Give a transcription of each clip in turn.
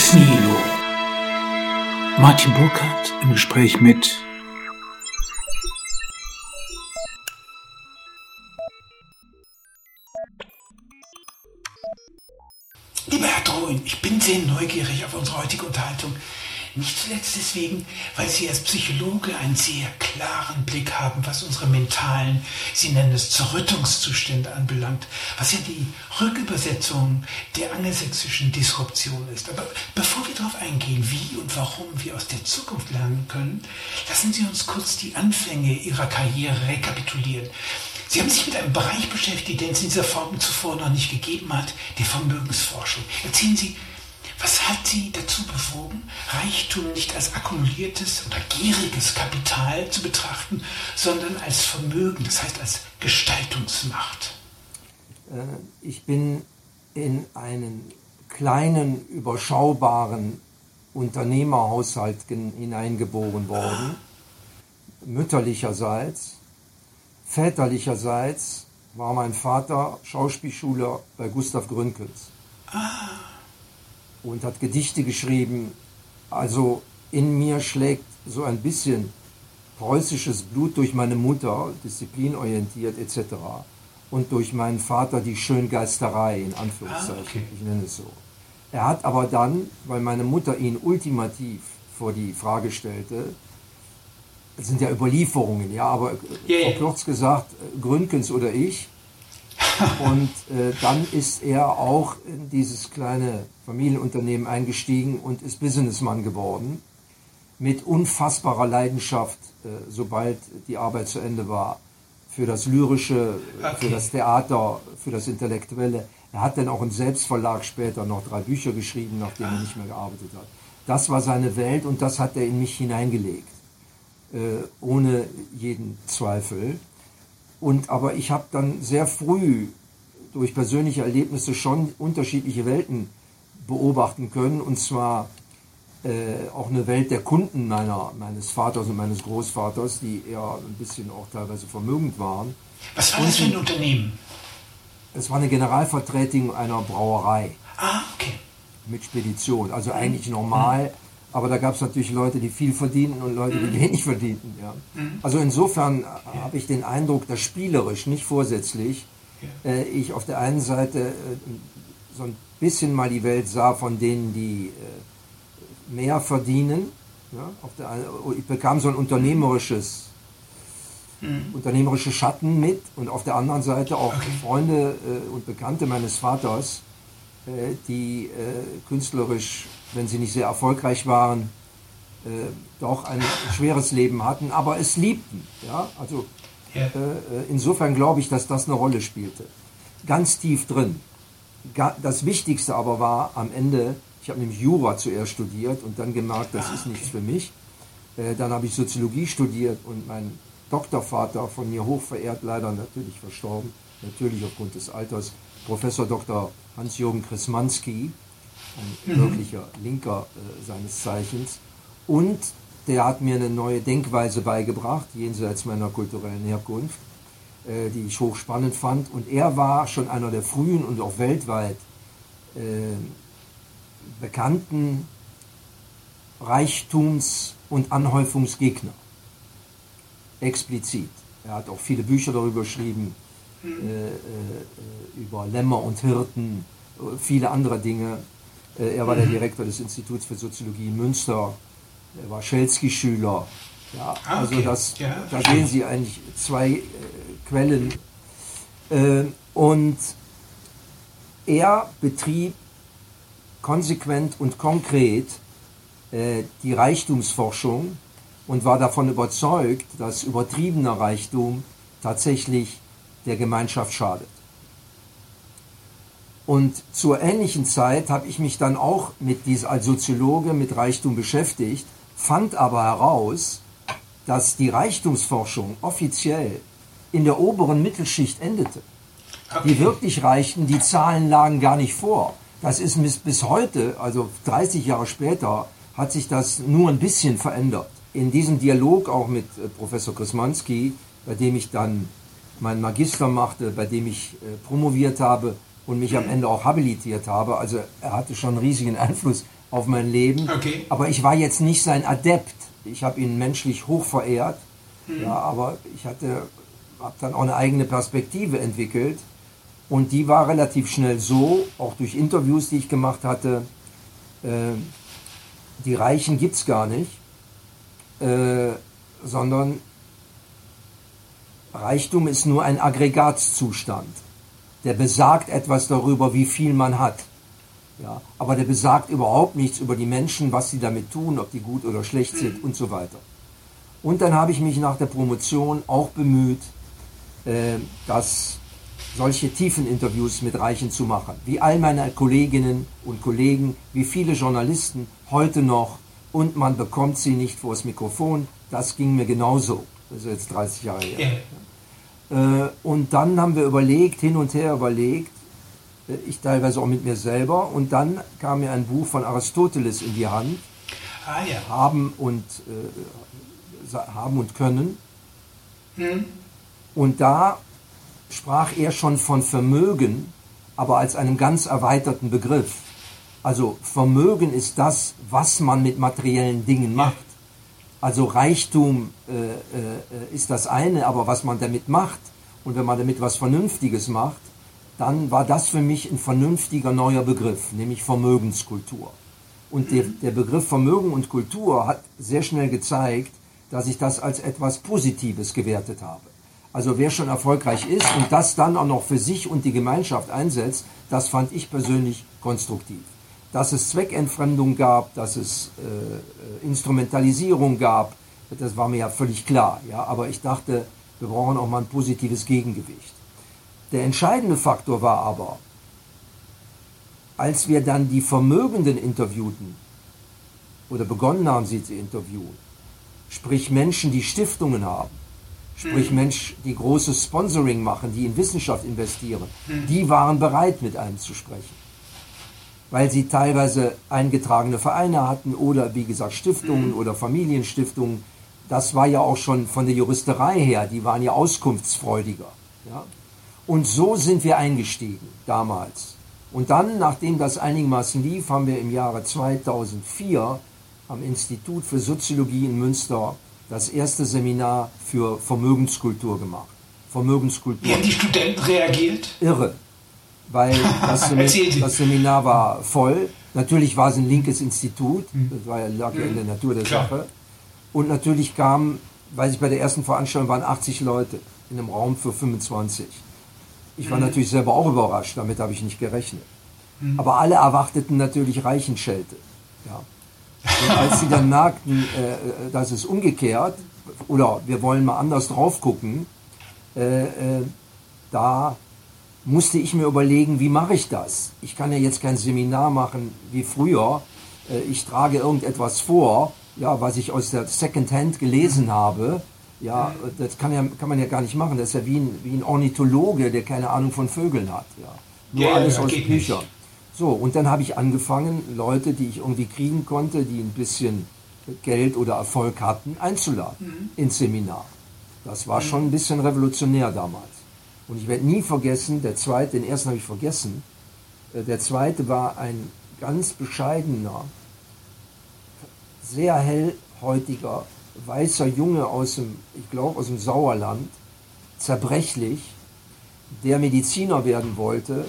Ex Nihilo. Martin Burkhardt im Gespräch mit Lieber Herr Drohin, ich bin sehr neugierig auf unsere heutige Unterhaltung. Nicht zuletzt deswegen, weil Sie als Psychologe einen sehr klaren Blick haben, was unsere mentalen, Sie nennen es Zerrüttungszustände anbelangt, was ja die Rückübersetzung der angelsächsischen Disruption ist. Aber bevor wir darauf eingehen, wie und warum wir aus der Zukunft lernen können, lassen Sie uns kurz die Anfänge Ihrer Karriere rekapitulieren. Sie haben sich mit einem Bereich beschäftigt, den es in dieser Form zuvor noch nicht gegeben hat, der Vermögensforschung. Erzählen Sie, was hat Sie dazu bewogen, Reichtum nicht als akkumuliertes oder gieriges Kapital zu betrachten, sondern als Vermögen, das heißt als Gestaltungsmacht? Äh, ich bin in einen kleinen, überschaubaren Unternehmerhaushalt hineingeboren worden, mütterlicherseits. Väterlicherseits war mein Vater Schauspielschüler bei Gustav Gründgens. Ah und hat Gedichte geschrieben. Also in mir schlägt so ein bisschen preußisches Blut durch meine Mutter, disziplinorientiert etc. Und durch meinen Vater die Schöngeisterei, in Anführungszeichen, ah, okay. ich nenne es so. Er hat aber dann, weil meine Mutter ihn ultimativ vor die Frage stellte, das sind ja Überlieferungen, ja, aber yeah. kurz gesagt, Gründgens oder ich, und äh, dann ist er auch in dieses kleine Familienunternehmen eingestiegen und ist Businessman geworden. Mit unfassbarer Leidenschaft, äh, sobald die Arbeit zu Ende war, für das Lyrische, okay. für das Theater, für das Intellektuelle. Er hat dann auch einen Selbstverlag später noch drei Bücher geschrieben, nachdem er nicht mehr gearbeitet hat. Das war seine Welt und das hat er in mich hineingelegt, äh, ohne jeden Zweifel. Und aber ich habe dann sehr früh durch persönliche Erlebnisse schon unterschiedliche Welten beobachten können. Und zwar äh, auch eine Welt der Kunden meiner, meines Vaters und meines Großvaters, die eher ein bisschen auch teilweise vermögend waren. Was war das für ein Unternehmen? Es war eine Generalvertretung einer Brauerei. Ah, okay. Mit Spedition. Also eigentlich normal. Mhm aber da gab es natürlich Leute, die viel verdienten und Leute, die mhm. wenig verdienten. Ja. Mhm. Also insofern ja. habe ich den Eindruck, dass spielerisch, nicht vorsätzlich, äh, ich auf der einen Seite äh, so ein bisschen mal die Welt sah von denen, die äh, mehr verdienen. Ja. Der, ich bekam so ein unternehmerisches, mhm. unternehmerische Schatten mit und auf der anderen Seite auch okay. Freunde äh, und Bekannte meines Vaters, äh, die äh, künstlerisch wenn sie nicht sehr erfolgreich waren, äh, doch ein schweres Leben hatten, aber es liebten. Ja? Also. Äh, äh, insofern glaube ich, dass das eine Rolle spielte. Ganz tief drin. Das Wichtigste aber war am Ende, ich habe nämlich Jura zuerst studiert und dann gemerkt, das ah, ist nichts für mich. Äh, dann habe ich Soziologie studiert und mein Doktorvater, von mir hochverehrt, leider natürlich verstorben, natürlich aufgrund des Alters, Professor Dr. Hans-Jürgen Krismanski, ein wirklicher Linker äh, seines Zeichens. Und der hat mir eine neue Denkweise beigebracht, jenseits meiner kulturellen Herkunft, äh, die ich hochspannend fand. Und er war schon einer der frühen und auch weltweit äh, bekannten Reichtums- und Anhäufungsgegner. Explizit. Er hat auch viele Bücher darüber geschrieben, mhm. äh, äh, über Lämmer und Hirten, äh, viele andere Dinge. Äh, er war der Direktor des Instituts für Soziologie in Münster. Er war Schelsky-Schüler. Ja, ah, also das, ja, da sehen Sie eigentlich zwei äh, Quellen. Äh, und er betrieb konsequent und konkret äh, die Reichtumsforschung und war davon überzeugt, dass übertriebener Reichtum tatsächlich der Gemeinschaft schadet. Und zur ähnlichen Zeit habe ich mich dann auch mit dieser, als Soziologe mit Reichtum beschäftigt, fand aber heraus, dass die Reichtumsforschung offiziell in der oberen Mittelschicht endete. Die wirklich Reichen, die Zahlen lagen gar nicht vor. Das ist bis, heute, also 30 Jahre später, hat sich das nur ein bisschen verändert. In diesem Dialog auch mit äh, Professor Krismanski, bei dem ich dann meinen Magister machte, bei dem ich äh, promoviert habe, und mich am Ende auch habilitiert habe. Also er hatte schon einen riesigen Einfluss auf mein Leben. Okay. Aber ich war jetzt nicht sein Adept. Ich habe ihn menschlich hoch verehrt. Ja, aber ich hatte, habe dann auch eine eigene Perspektive entwickelt. Und die war relativ schnell so, auch durch Interviews, die ich gemacht hatte, äh, die Reichen gibt es gar nicht, äh, sondern Reichtum ist nur ein Aggregatzustand. Der besagt etwas darüber, wie viel man hat. Ja, aber der besagt überhaupt nichts über die Menschen, was sie damit tun, ob die gut oder schlecht sind und so weiter. Und dann habe ich mich nach der Promotion auch bemüht, äh, dass solche tiefen Interviews mit Reichen zu machen. Wie all meine Kolleginnen und Kollegen, wie viele Journalisten heute noch. Und man bekommt sie nicht vor das Mikrofon. Das ging mir genauso. Das ist jetzt 30 Jahre her. Äh, und dann haben wir überlegt, hin und her überlegt, äh, ich teilweise auch mit mir selber. Und dann kam mir ein Buch von Aristoteles in die Hand, Ah ja. Haben und, äh, haben und Können. Und da sprach er schon von Vermögen, aber als einem ganz erweiterten Begriff. Also Vermögen ist das, was man mit materiellen Dingen macht. Also Reichtum äh, äh, ist das eine, aber was man damit macht und wenn man damit was Vernünftiges macht, dann war das für mich ein vernünftiger neuer Begriff, nämlich Vermögenskultur. Und der, der Begriff Vermögen und Kultur hat sehr schnell gezeigt, dass ich das als etwas Positives gewertet habe. Also wer schon erfolgreich ist und das dann auch noch für sich und die Gemeinschaft einsetzt, das fand ich persönlich konstruktiv. Dass es Zweckentfremdung gab, dass es äh, äh, Instrumentalisierung gab, das war mir ja völlig klar. Ja? Aber ich dachte, wir brauchen auch mal ein positives Gegengewicht. Der entscheidende Faktor war aber, als wir dann die Vermögenden interviewten oder begonnen haben, sie zu interviewen, sprich Menschen, die Stiftungen haben, sprich Menschen, die großes Sponsoring machen, die in Wissenschaft investieren, die waren bereit, mit einem zu sprechen. Weil sie teilweise eingetragene Vereine hatten oder, wie gesagt, Stiftungen oder Familienstiftungen. Das war ja auch schon von der Juristerei her, die waren ja auskunftsfreudiger. Ja? Und so sind wir eingestiegen damals. Und dann, nachdem das einigermaßen lief, haben wir im Jahre 2004 am Institut für Soziologie in Münster das erste Seminar für Vermögenskultur gemacht. Vermögenskultur. Wie haben die Studenten reagiert? Irre. Weil das, das Seminar war voll. Natürlich war es ein linkes Institut. Das war ja, lag ja in der Natur der Klar. Sache. Und natürlich kamen, weiß ich, bei der ersten Veranstaltung waren 80 Leute in einem Raum für 25. Ich war natürlich selber auch überrascht, damit habe ich nicht gerechnet. Aber alle erwarteten natürlich Reichenschelte. Ja. Und als sie dann merkten, äh, das ist umgekehrt, oder wir wollen mal anders drauf gucken, äh, äh, da musste ich mir überlegen, wie mache ich das? Ich kann ja jetzt kein Seminar machen wie früher. Äh, Ich trage irgendetwas vor, ja, was ich aus der Secondhand gelesen habe. Ja, das kann, ja, kann man ja gar nicht machen. Das ist ja wie ein, wie ein Ornithologe, der keine Ahnung von Vögeln hat. Ja. Nur Ja, alles aus Büchern. nicht. So, und dann habe ich angefangen, Leute, die ich irgendwie kriegen konnte, die ein bisschen Geld oder Erfolg hatten, einzuladen ins Seminar. Das war schon ein bisschen revolutionär damals. Und ich werde nie vergessen, der zweite, den ersten habe ich vergessen, äh, der zweite war ein ganz bescheidener, sehr hellhäutiger, weißer Junge aus dem, ich glaube aus dem Sauerland, zerbrechlich, der Mediziner werden wollte,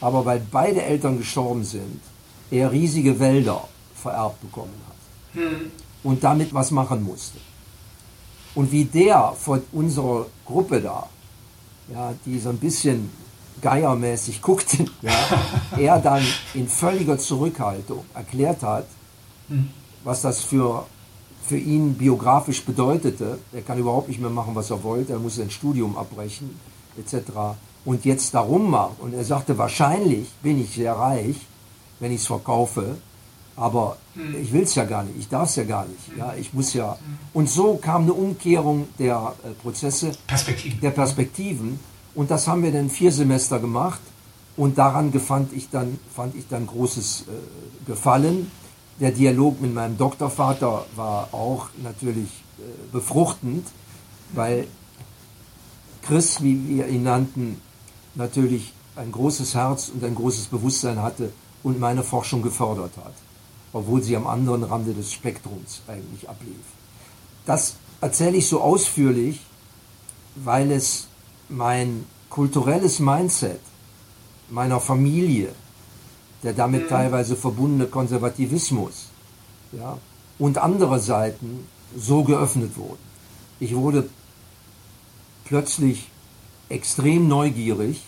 aber weil beide Eltern gestorben sind, er riesige Wälder vererbt bekommen hat. Und damit was machen musste. Und wie der vor unserer Gruppe da, ja, die so ein bisschen geiermäßig guckten, ja, er dann in völliger Zurückhaltung erklärt hat, was das für, für ihn biografisch bedeutete. Er kann überhaupt nicht mehr machen, was er wollte, er muss sein Studium abbrechen, etc. Und jetzt darum macht. Und er sagte, wahrscheinlich bin ich sehr reich, wenn ich es verkaufe, aber ich will es ja gar nicht, ich darf es ja gar nicht. Ja, ich muss ja. Und so kam eine Umkehrung der äh, Prozesse Perspektiven. der Perspektiven. Und das haben wir dann vier Semester gemacht. Und daran gefand ich dann, fand ich dann großes äh, Gefallen. Der Dialog mit meinem Doktorvater war auch natürlich äh, befruchtend, weil Chris, wie wir ihn nannten, natürlich ein großes Herz und ein großes Bewusstsein hatte und meine Forschung gefördert hat. Obwohl sie am anderen Rande des Spektrums eigentlich ablief. Das erzähle ich so ausführlich, weil es mein kulturelles Mindset meiner Familie, der damit mhm. teilweise verbundene Konservativismus ja, und andere Seiten so geöffnet wurden. Ich wurde plötzlich extrem neugierig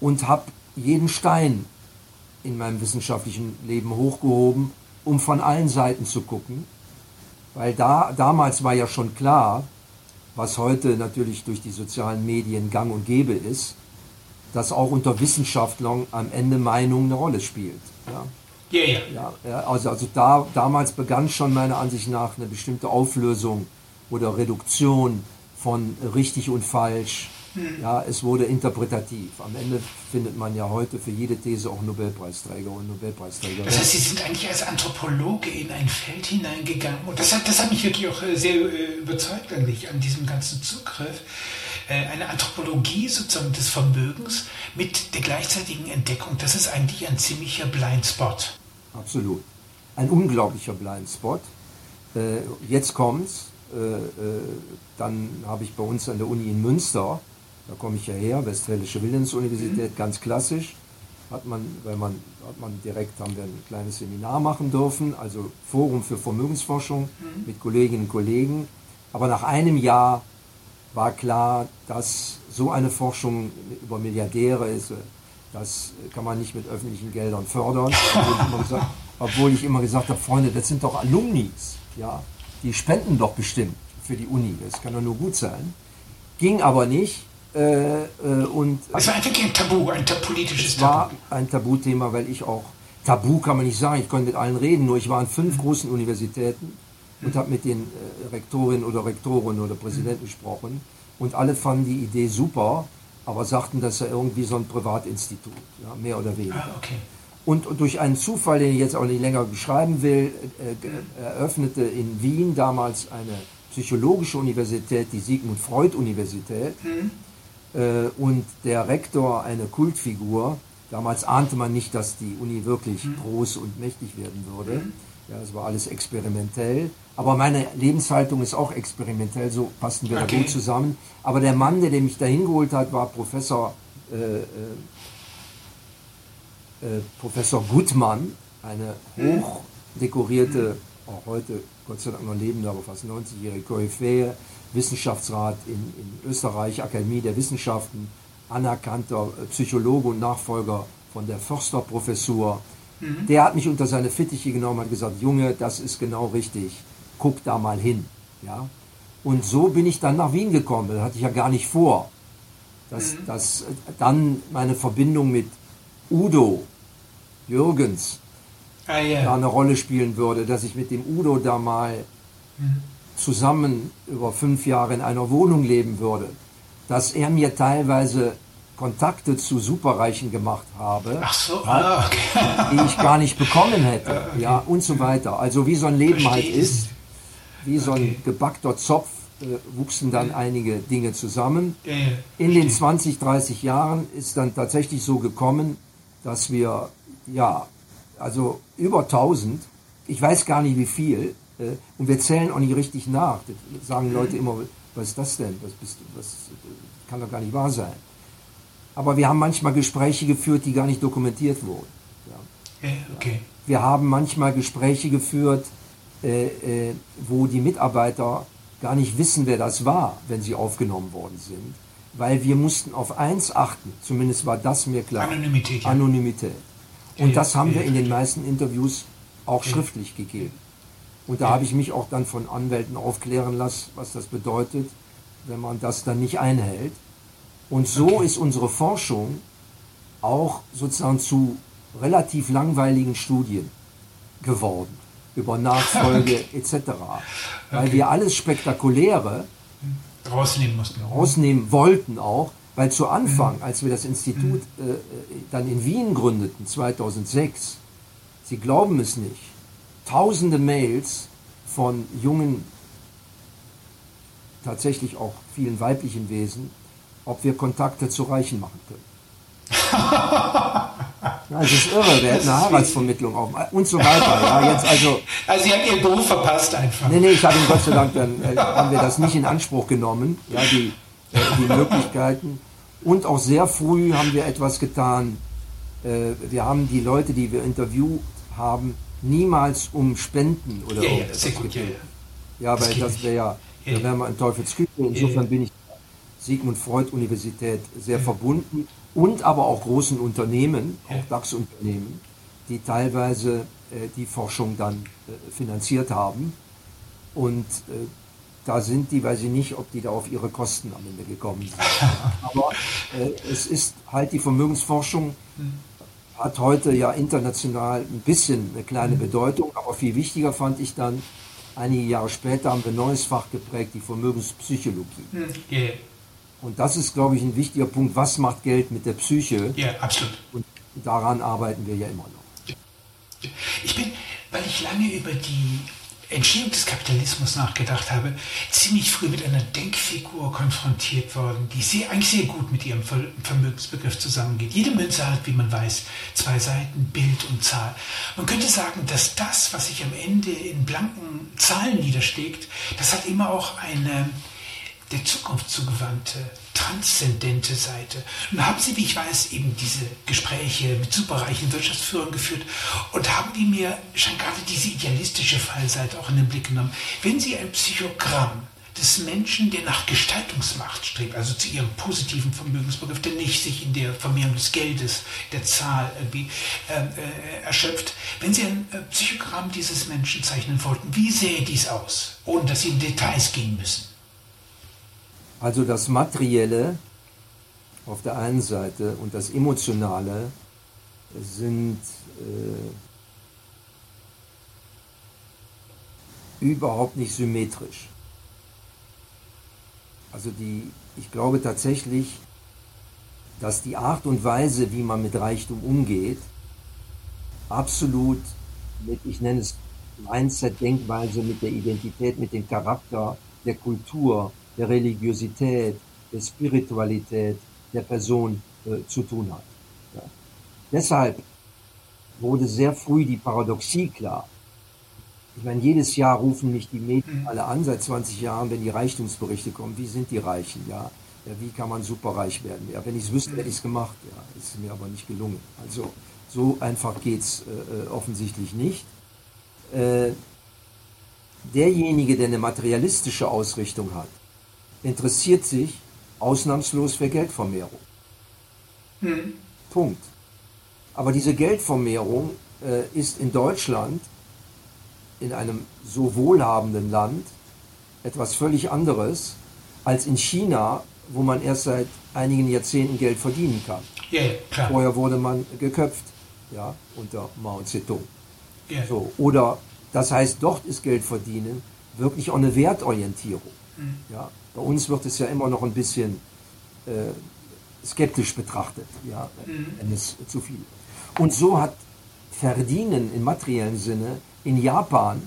und habe jeden Stein in meinem wissenschaftlichen Leben hochgehoben, um von allen Seiten zu gucken. Weil da, damals war ja schon klar, was heute natürlich durch die sozialen Medien gang und gäbe ist, dass auch unter Wissenschaftlern am Ende Meinung eine Rolle spielt. Ja. Yeah, yeah. Ja, also also da, damals begann schon meiner Ansicht nach eine bestimmte Auflösung oder Reduktion von richtig und falsch, ja, es wurde interpretativ. Am Ende findet man ja heute für jede These auch Nobelpreisträger und Nobelpreisträger. Das heißt, Sie sind eigentlich als Anthropologe in ein Feld hineingegangen und das hat, das hat mich wirklich auch äh, sehr äh, überzeugt eigentlich an diesem ganzen Zugriff. Äh, eine Anthropologie sozusagen des Vermögens mit der gleichzeitigen Entdeckung, das ist eigentlich ein ziemlicher Blindspot. Absolut. Ein unglaublicher Blindspot. Jetzt kommt's. Dann habe ich bei uns an der Uni in Münster da komme ich ja her, Westfälische Willensuniversität, mhm. ganz klassisch. Hat man, weil man, hat man direkt, haben wir ein kleines Seminar machen dürfen, also Forum für Vermögensforschung mhm. mit Kolleginnen und Kollegen. Aber nach einem Jahr war klar, dass so eine Forschung über Milliardäre ist, das kann man nicht mit öffentlichen Geldern fördern. Obwohl ich immer gesagt, obwohl ich immer gesagt habe, Freunde, das sind doch Alumnis, ja, die spenden doch bestimmt für die Uni, das kann doch nur gut sein. Ging aber nicht, äh, äh, und es war wirklich ein Tabu, ein politisches Tabu. War ein Tabuthema, weil ich auch, Tabu kann man nicht sagen, ich konnte mit allen reden, nur ich war an fünf großen Universitäten und habe mit den äh, Rektorinnen oder Rektoren oder Präsidenten gesprochen und alle fanden die Idee super, aber sagten, das sei irgendwie so ein Privatinstitut, ja, mehr oder weniger. Ah, okay. Und, durch einen Zufall, den ich jetzt auch nicht länger beschreiben will, äh, eröffnete in Wien damals eine psychologische Universität, die Sigmund Freud Universität. Mhm äh, und der Rektor eine Kultfigur. Damals ahnte man nicht, dass die Uni wirklich mhm. groß und mächtig werden würde. Mhm. Ja, es war alles experimentell. Aber meine Lebenshaltung ist auch experimentell, so passten wir okay. da gut zusammen. Aber der Mann, der, der mich da hingeholt hat, war Professor, äh, äh, äh, Professor Gutmann, eine mhm. hochdekorierte, auch heute Gott sei Dank noch lebende, aber fast 90-jährige Koryphäe Wissenschaftsrat in, in Österreich, Akademie der Wissenschaften, anerkannter äh, Psychologe und Nachfolger von der Försterprofessur. Mhm. Der hat mich unter seine Fittiche genommen und hat gesagt, Junge, das ist genau richtig, guck da mal hin. Ja? Und so bin ich dann nach Wien gekommen, das hatte ich ja gar nicht vor. Dass, mhm. dass dann meine Verbindung mit Udo Jürgens ah, yeah. da eine Rolle spielen würde, dass ich mit dem Udo da mal mhm zusammen über fünf Jahre in einer Wohnung leben würde, dass er mir teilweise Kontakte zu Superreichen gemacht habe, so, ah, okay. die ich gar nicht bekommen hätte, ah, okay. ja und so weiter. Also wie so ein Leben halt Verstehe. halt ist, wie so ein gebackter Zopf äh, wuchsen dann ja. einige Dinge zusammen. Ja, ja. In den 20, 30 Jahren ist dann tatsächlich so gekommen, dass wir ja also über 1000, ich weiß gar nicht wie viel, äh, und wir zählen auch nicht richtig nach. Das sagen Leute immer, was ist das denn? Was bist? Was kann doch gar nicht wahr sein. Aber wir haben manchmal Gespräche geführt, die gar nicht dokumentiert wurden. Ja. Okay. Wir haben manchmal Gespräche geführt, äh, äh, wo die Mitarbeiter gar nicht wissen, wer das war, wenn sie aufgenommen worden sind. Weil wir mussten auf eins achten, zumindest war das mir klar. Anonymität. Ja. Anonymität. Und das haben wir in den meisten Interviews auch schriftlich gegeben. Und da habe ich mich auch dann von Anwälten aufklären lassen, was das bedeutet, wenn man das dann nicht einhält. Und so okay. ist unsere Forschung auch sozusagen zu relativ langweiligen Studien geworden, über Nachfolge okay. etc. Weil okay. wir alles Spektakuläre rausnehmen mussten. Rausnehmen wollten auch, weil zu Anfang, mhm. als wir das Institut mhm. äh, dann in Wien gründeten, 2006, Sie glauben es nicht, tausende Mails von jungen, tatsächlich auch vielen weiblichen Wesen, ob wir Kontakte zu Reichen machen können. Ja, das ist irre, wir hätten eine Heiratsvermittlung auf und so weiter. Ja, jetzt also, also Sie haben Ihren Beruf verpasst einfach. Nee, nee, ich habe ihn Gott sei Dank, dann äh, haben wir das nicht in Anspruch genommen, ja, die, äh, die Möglichkeiten. Und auch sehr früh haben wir etwas getan. Äh, wir haben die Leute, die wir interviewt haben, niemals um Spenden oder ja, ja, irgendetwas sehr gut, ja, ja. Ja, weil das wäre ja, Ja. da wären wir in Teufelsküche. Insofern bin ich der Sigmund Freud Universität sehr verbunden und aber auch großen Unternehmen, Ja. auch DAX-Unternehmen, die teilweise äh, die Forschung dann äh, finanziert haben. Und äh, da sind die, weiß ich nicht, ob die da auf ihre Kosten am Ende gekommen sind. aber äh, es ist halt die Vermögensforschung hat heute ja international ein bisschen eine kleine Bedeutung, aber viel wichtiger fand ich dann, einige Jahre später haben wir ein neues Fach geprägt, die Vermögenspsychologie. Hm, Ja, ja. Und das ist, glaube ich, ein wichtiger Punkt. Was macht Geld mit der Psyche? ja, absolut. Und daran arbeiten wir ja immer noch. Ich bin, weil ich lange über die Entstehung des Kapitalismus nachgedacht habe, ziemlich früh mit einer Denkfigur konfrontiert worden, die sehr, eigentlich sehr gut mit ihrem Ver- Vermögensbegriff zusammengeht. Jede Münze hat, wie man weiß, zwei Seiten, Bild und Zahl. Man könnte sagen, dass das, was sich am Ende in blanken Zahlen niederschlägt, das hat immer auch eine der Zukunft zugewandte, transzendente Seite. Nun haben Sie, wie ich weiß, eben diese Gespräche mit superreichen Wirtschaftsführern geführt und haben die mir schon gerade diese idealistische Fallseite auch in den Blick genommen. Wenn Sie ein Psychogramm des Menschen, der nach Gestaltungsmacht strebt, also zu ihrem positiven Vermögensbegriff, der nicht sich in der Vermehrung des Geldes, der Zahl irgendwie ähm, äh, erschöpft. Wenn Sie ein äh, Psychogramm dieses Menschen zeichnen wollten, wie sähe dies aus, ohne dass Sie in Details gehen müssen? Also das Materielle auf der einen Seite und das Emotionale sind äh, überhaupt nicht symmetrisch. Also die, ich glaube tatsächlich, dass die Art und Weise, wie man mit Reichtum umgeht, absolut mit, ich nenne es Mindset, Denkweise, mit der Identität, mit dem Charakter, der Kultur, der Religiosität, der Spiritualität der Person äh, zu tun hat. Ja. Deshalb wurde sehr früh die Paradoxie klar. Ich meine, jedes Jahr rufen mich die Medien alle an, seit 20 Jahren, wenn die Reichtumsberichte kommen, wie sind die Reichen, ja? ja wie kann man superreich werden? Ja, wenn ich es wüsste, hätte ich es gemacht, ja, ist mir aber nicht gelungen. Also so einfach geht's äh, offensichtlich nicht. Äh, derjenige, der eine materialistische Ausrichtung hat, interessiert sich ausnahmslos für Geldvermehrung. Hm. Punkt. Aber diese Geldvermehrung äh, ist in Deutschland, in einem so wohlhabenden Land, etwas völlig anderes als in China, wo man erst seit einigen Jahrzehnten Geld verdienen kann. Ja, klar. Vorher wurde man geköpft, ja, unter Mao Zedong. Ja. So, oder das heißt, dort ist Geld verdienen wirklich auch eine Wertorientierung. Ja, bei uns wird es ja immer noch ein bisschen äh, skeptisch betrachtet, ja, wenn es zu viel ist. Und so hat Verdienen im materiellen Sinne in Japan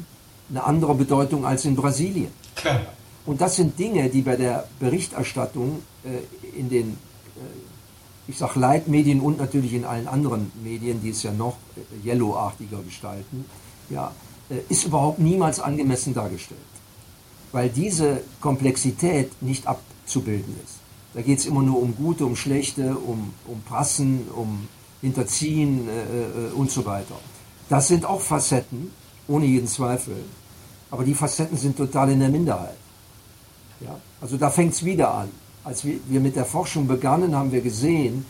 eine andere Bedeutung als in Brasilien. Klar. Und das sind Dinge, die bei der Berichterstattung äh, in den, äh, ich sag Leitmedien und natürlich in allen anderen Medien, die es ja noch äh, yellowartiger gestalten, ja, äh, ist überhaupt niemals angemessen dargestellt. Weil diese Komplexität nicht abzubilden ist. Da geht es immer nur um Gute, um Schlechte, um, um Passen, um Hinterziehen äh, äh, und so weiter. Das sind auch Facetten, ohne jeden Zweifel. Aber die Facetten sind total in der Minderheit. Ja, also da fängt es wieder an. Als wir, wir mit der Forschung begannen, haben wir gesehen,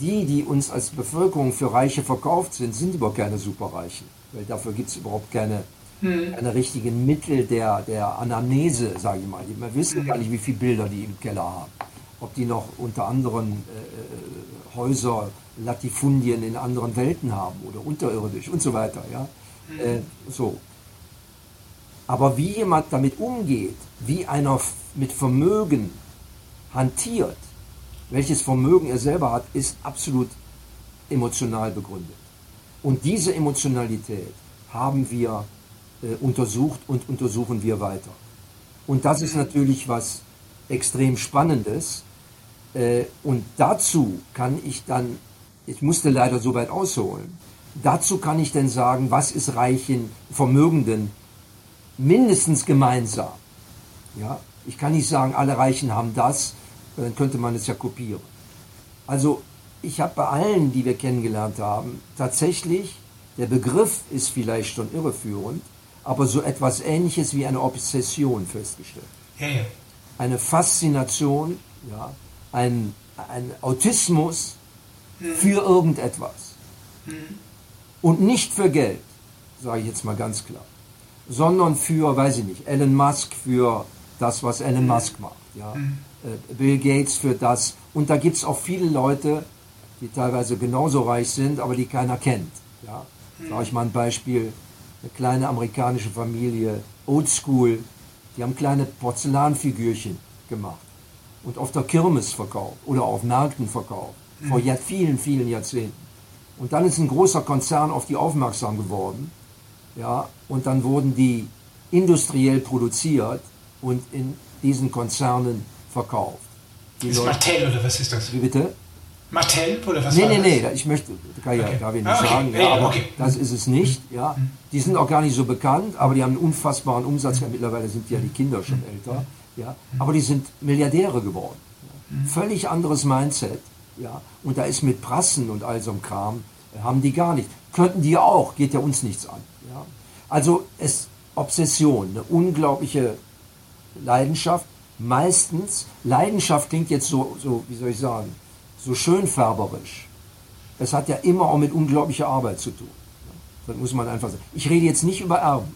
die, die uns als Bevölkerung für Reiche verkauft sind, sind überhaupt keine Superreichen. Weil dafür gibt es überhaupt keine, keine richtigen Mittel der, der Anamnese, sage ich mal. Wir wissen gar nicht, wie viele Bilder die im Keller haben. Ob die noch unter anderem äh, Häuser, Latifundien in anderen Welten haben oder unterirdisch und so weiter. Ja? Äh, so. Aber wie jemand damit umgeht, wie einer mit Vermögen hantiert, welches Vermögen er selber hat, ist absolut emotional begründet. Und diese Emotionalität haben wir äh, untersucht und untersuchen wir weiter. Und das ist natürlich was extrem Spannendes. Äh, und dazu kann ich dann ich musste leider so weit ausholen. Dazu kann ich denn sagen, was ist Reichen, Vermögenden mindestens gemeinsam? Ja, ich kann nicht sagen, alle Reichen haben das, dann könnte man es ja kopieren. Also ich habe bei allen, die wir kennengelernt haben, tatsächlich, der Begriff ist vielleicht schon irreführend, aber so etwas Ähnliches wie eine Obsession festgestellt. Ja, ja. Eine Faszination, ja, ein, ein Autismus mhm. für irgendetwas. Mhm. Und nicht für Geld, sage ich jetzt mal ganz klar, sondern für, weiß ich nicht, Elon Musk für das, was Elon mhm. Musk macht. Ja. Mhm. Äh, Bill Gates für das. Und da gibt es auch viele Leute, die teilweise genauso reich sind, aber die keiner kennt. Ja. Sage ich mal ein Beispiel, eine kleine amerikanische Familie, Oldschool, die haben kleine Porzellanfigürchen gemacht und auf der Kirmes verkauft oder auf Märkten verkauft, mhm. vor vielen, vielen Jahrzehnten. Und dann ist ein großer Konzern auf die aufmerksam geworden, ja, und dann wurden die industriell produziert und in diesen Konzernen verkauft. Die ist Leute, Mattel oder was ist das? Wie bitte? Mattel oder was? Nee, nee, nee, ich möchte, kann ja, okay. darf ich nicht ah, okay. sagen, ja, aber okay. das ist es nicht. Ja. Mhm. Die sind auch gar nicht so bekannt, aber die haben einen unfassbaren Umsatz. Ja, mittlerweile sind ja die Kinder schon mhm. älter. Ja. Aber die sind Milliardäre geworden. Ja. Mhm. Völlig anderes Mindset. Ja. Und da ist mit Prassen und all so einem Kram, äh, haben die gar nicht. Könnten die auch, geht ja uns nichts an. Ja. Also es Obsession, eine unglaubliche Leidenschaft. Meistens, Leidenschaft klingt jetzt so, so wie soll ich sagen, so schön färberisch. Es hat ja immer auch mit unglaublicher Arbeit zu tun. Das muss man einfach sagen. Ich rede jetzt nicht über Erben.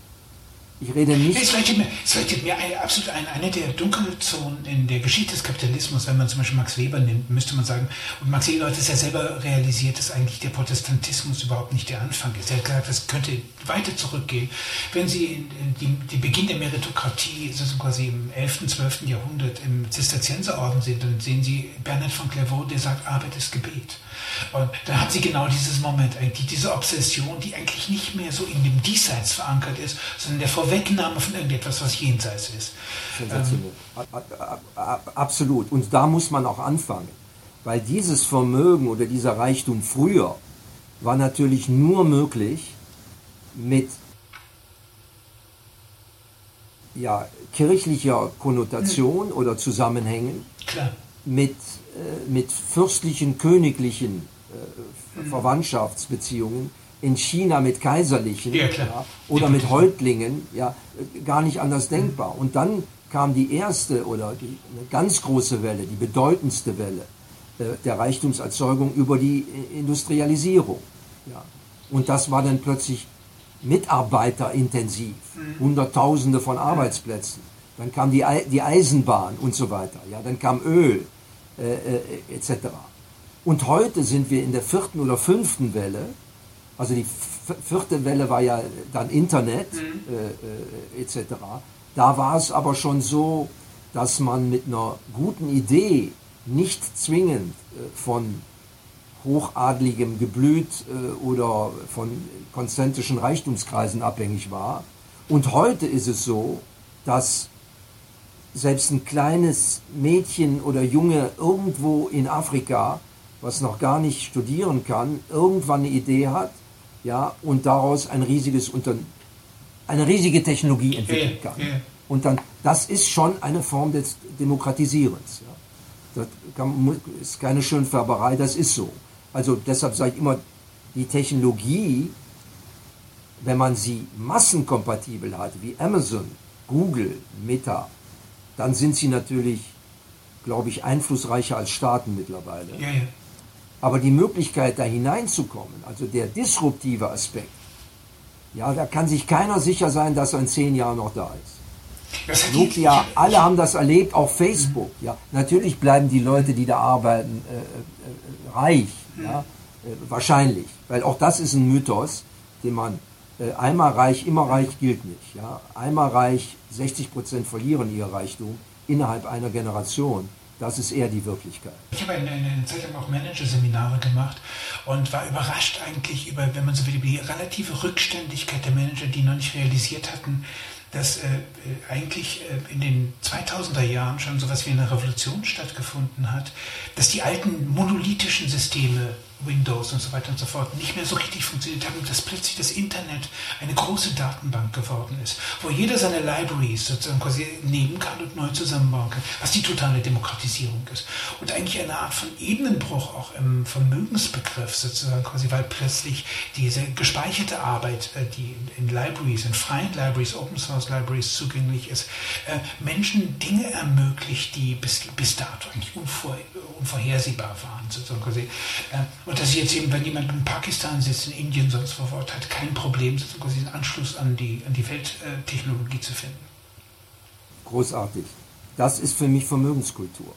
Ich rede nicht. Es leuchtet mir, es leuchtet mir absolut ein, eine der Dunkelzonen in der Geschichte des Kapitalismus, wenn man zum Beispiel Max Weber nimmt, müsste man sagen, und Max Weber hat es ja selber realisiert, dass eigentlich der Protestantismus überhaupt nicht der Anfang ist. Er hat gesagt, das könnte weiter zurückgehen. Wenn Sie in, in die, die, Beginn der Meritokratie, also quasi im 11., 12. Jahrhundert im Zisterzienserorden sind, dann sehen Sie Bernhard von Clairvaux, der sagt, Arbeit ist Gebet. Und dann hat sie genau dieses Moment, eigentlich diese Obsession, die eigentlich nicht mehr so in dem Diesseits verankert ist, sondern der Vorwegnahme von irgendetwas, was jenseits ist. Ähm, Absolut. Und da muss man auch anfangen. Weil dieses Vermögen oder dieser Reichtum früher war natürlich nur möglich mit ja, kirchlicher Konnotation hm. oder Zusammenhängen, Klar. mit äh, mit fürstlichen, königlichen äh, Verwandtschaftsbeziehungen, in China mit kaiserlichen ja, ja, oder mit Häuptlingen, ja, gar nicht anders denkbar. Und dann kam die erste oder die eine ganz große Welle, die bedeutendste Welle äh, der Reichtumserzeugung über die Industrialisierung. Ja. Und das war dann plötzlich mitarbeiterintensiv, mhm. Hunderttausende von Arbeitsplätzen. Dann kam die, die Eisenbahn und so weiter. Ja, dann kam Öl äh, äh etc. Und heute sind wir in der vierten oder fünften Welle. Also die vierte Welle war ja dann Internet mhm. äh, äh etc. Da war es aber schon so, dass man mit einer guten Idee nicht zwingend äh, von hochadligem Geblüt äh, oder von konzentrischen Reichtumskreisen abhängig war. Und heute ist es so, dass selbst ein kleines Mädchen oder Junge irgendwo in Afrika, was noch gar nicht studieren kann, irgendwann eine Idee hat, ja, und daraus ein riesiges Unter eine riesige Technologie entwickeln kann. Und dann, das ist schon eine Form des Demokratisierens. Ja. Das kann, ist keine Schönfärberei, das ist so. Also deshalb sage ich immer, die Technologie, wenn man sie massenkompatibel hat, wie Amazon, Google, Meta, dann sind sie natürlich, glaube ich, einflussreicher als Staaten mittlerweile. Ja, ja. Aber die Möglichkeit, da hineinzukommen, also der disruptive Aspekt, ja, da kann sich keiner sicher sein, dass er in zehn Jahren noch da ist. Nokia, alle haben das erlebt, auch Facebook. Ja, natürlich bleiben die Leute, die da arbeiten, äh, äh, reich. Ja, äh, wahrscheinlich, weil auch das ist ein Mythos, den man äh, einmal reich, immer reich gilt nicht. Ja? Einmal reich, 60 Prozent verlieren ihr Reichtum innerhalb einer Generation. Das ist eher die Wirklichkeit. Ich habe eine, eine Zeit lang auch Managerseminare gemacht und war überrascht eigentlich über, wenn man so will, die relative Rückständigkeit der Manager, die noch nicht realisiert hatten, dass äh, eigentlich äh, in den 2000er Jahren schon sowas wie eine Revolution stattgefunden hat, dass die alten monolithischen Systeme Windows und so weiter und so fort nicht mehr so richtig funktioniert haben, dass plötzlich das Internet eine große Datenbank geworden ist, wo jeder seine Libraries sozusagen quasi nehmen kann und neu zusammenbauen kann, was die totale Demokratisierung ist. Und eigentlich eine Art von Ebenenbruch auch im Vermögensbegriff sozusagen quasi, weil plötzlich diese gespeicherte Arbeit, äh, die in Libraries, in freien Libraries, Open Source Libraries zugänglich ist, äh, Menschen Dinge ermöglicht, die bis, bis dato eigentlich unvor, unvorhersehbar waren. Sozusagen quasi. Äh, und dass jetzt eben, wenn jemand in Pakistan sitzt, in Indien, sonst wo Ort, hat kein Problem, quasi einen Anschluss an die, an die Welttechnologie zu finden. Großartig. Das ist für mich Vermögenskultur.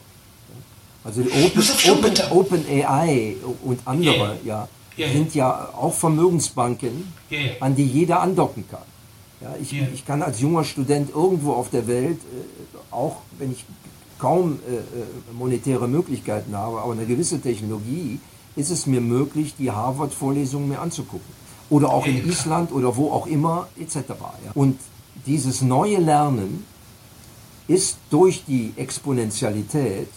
Also Open, Open, Open AI und andere ja, ja, sind ja auch Vermögensbanken, an die jeder andocken kann. Ja, ich, ich kann als junger Student irgendwo auf der Welt, äh, auch wenn ich kaum äh, äh monetäre Möglichkeiten habe, aber eine gewisse Technologie, ist es mir möglich, die Harvard-Vorlesungen mir anzugucken. Oder auch in Island oder wo auch immer, etc. Und dieses neue Lernen ist durch die Exponentialität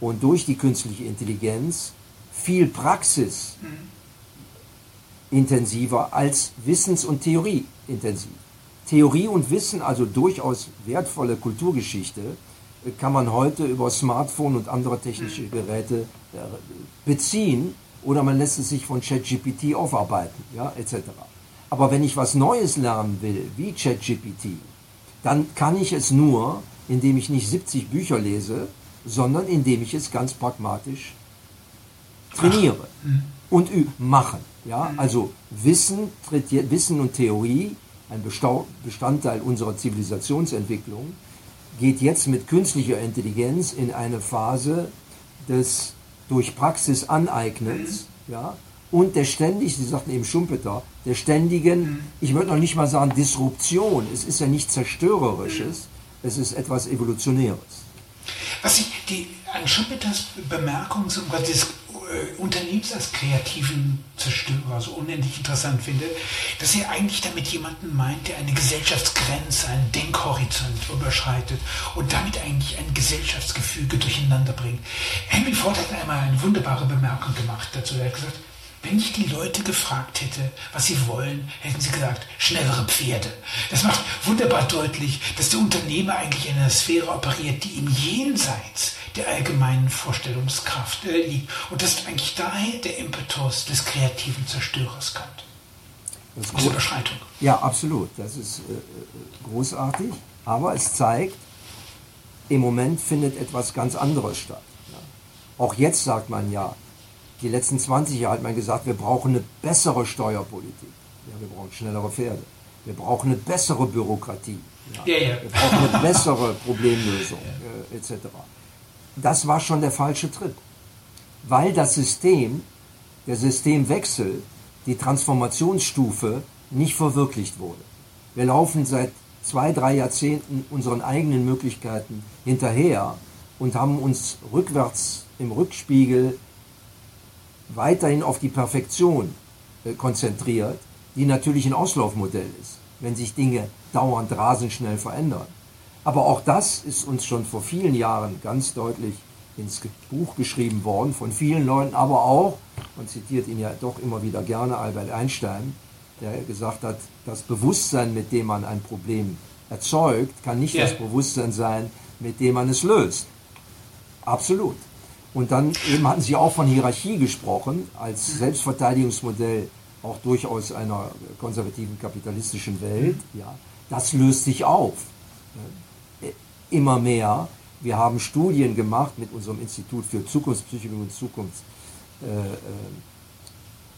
und durch die künstliche Intelligenz viel praxisintensiver als Wissens- und Theorieintensiv. Theorie und Wissen, also durchaus wertvolle Kulturgeschichte, kann man heute über Smartphone und andere technische Geräte äh, beziehen oder man lässt es sich von ChatGPT aufarbeiten, ja, etc. Aber wenn ich was Neues lernen will, wie ChatGPT, dann kann ich es nur, indem ich nicht 70 Bücher lese, sondern indem ich es ganz pragmatisch trainiere mhm. und machen. Ja, mhm. also Wissen, Wissen und Theorie, ein Bestandteil unserer Zivilisationsentwicklung, geht jetzt mit künstlicher Intelligenz in eine Phase des durch Praxis Aneignens ja, und der ständig, Sie sagten eben Schumpeter, der ständigen, ich würde noch nicht mal sagen Disruption, es ist ja nicht Zerstörerisches, es ist etwas Evolutionäres. Was ich die, an Schumpeters Bemerkung zum Gott des äh, Unternehmens als kreativen Zerstörer so unendlich interessant finde, dass er eigentlich damit jemanden meint, der eine Gesellschaftsgrenze, einen Denkhorizont überschreitet und damit eigentlich ein Gesellschaftsgefüge durcheinander bringt. Henry Ford hat einmal eine wunderbare Bemerkung gemacht dazu. Er hat gesagt, wenn ich die Leute gefragt hätte, was sie wollen, hätten sie gesagt, schnellere Pferde. Das macht wunderbar deutlich, dass der Unternehmer eigentlich in einer Sphäre operiert, die im Jenseits der allgemeinen Vorstellungskraft äh, liegt. Und dass eigentlich daher der Impetus des kreativen Zerstörers kommt. Das ist Überschreitung. Ja, absolut. Das ist äh, äh, großartig. Aber es zeigt, im Moment findet etwas ganz anderes statt. Ja. Auch jetzt sagt man ja, die letzten 20 Jahre hat man gesagt, wir brauchen eine bessere Steuerpolitik. Ja, wir brauchen schnellere Pferde. Wir brauchen eine bessere Bürokratie. Ja. Ja, ja. Wir brauchen eine bessere Problemlösung äh, etc das war schon der falsche Trip. Weil das System, der Systemwechsel, die Transformationsstufe nicht verwirklicht wurde. Wir laufen seit zwei, drei Jahrzehnten unseren eigenen Möglichkeiten hinterher und haben uns rückwärts im Rückspiegel weiterhin auf die Perfektion äh, konzentriert, die natürlich ein Auslaufmodell ist, wenn sich Dinge dauernd rasend schnell verändern. Aber auch das ist uns schon vor vielen Jahren ganz deutlich ins Buch geschrieben worden, von vielen Leuten, aber auch, man zitiert ihn ja doch immer wieder gerne, Albert Einstein, der gesagt hat, das Bewusstsein, mit dem man ein Problem erzeugt, kann nicht yeah. das Bewusstsein sein, mit dem man es löst. Absolut. Und dann eben hatten Sie auch von Hierarchie gesprochen, als Selbstverteidigungsmodell auch durchaus einer konservativen kapitalistischen Welt. Ja, das löst sich auf immer mehr. Wir haben Studien gemacht mit unserem Institut für Zukunftspsychologie und Zukunfts, äh, äh,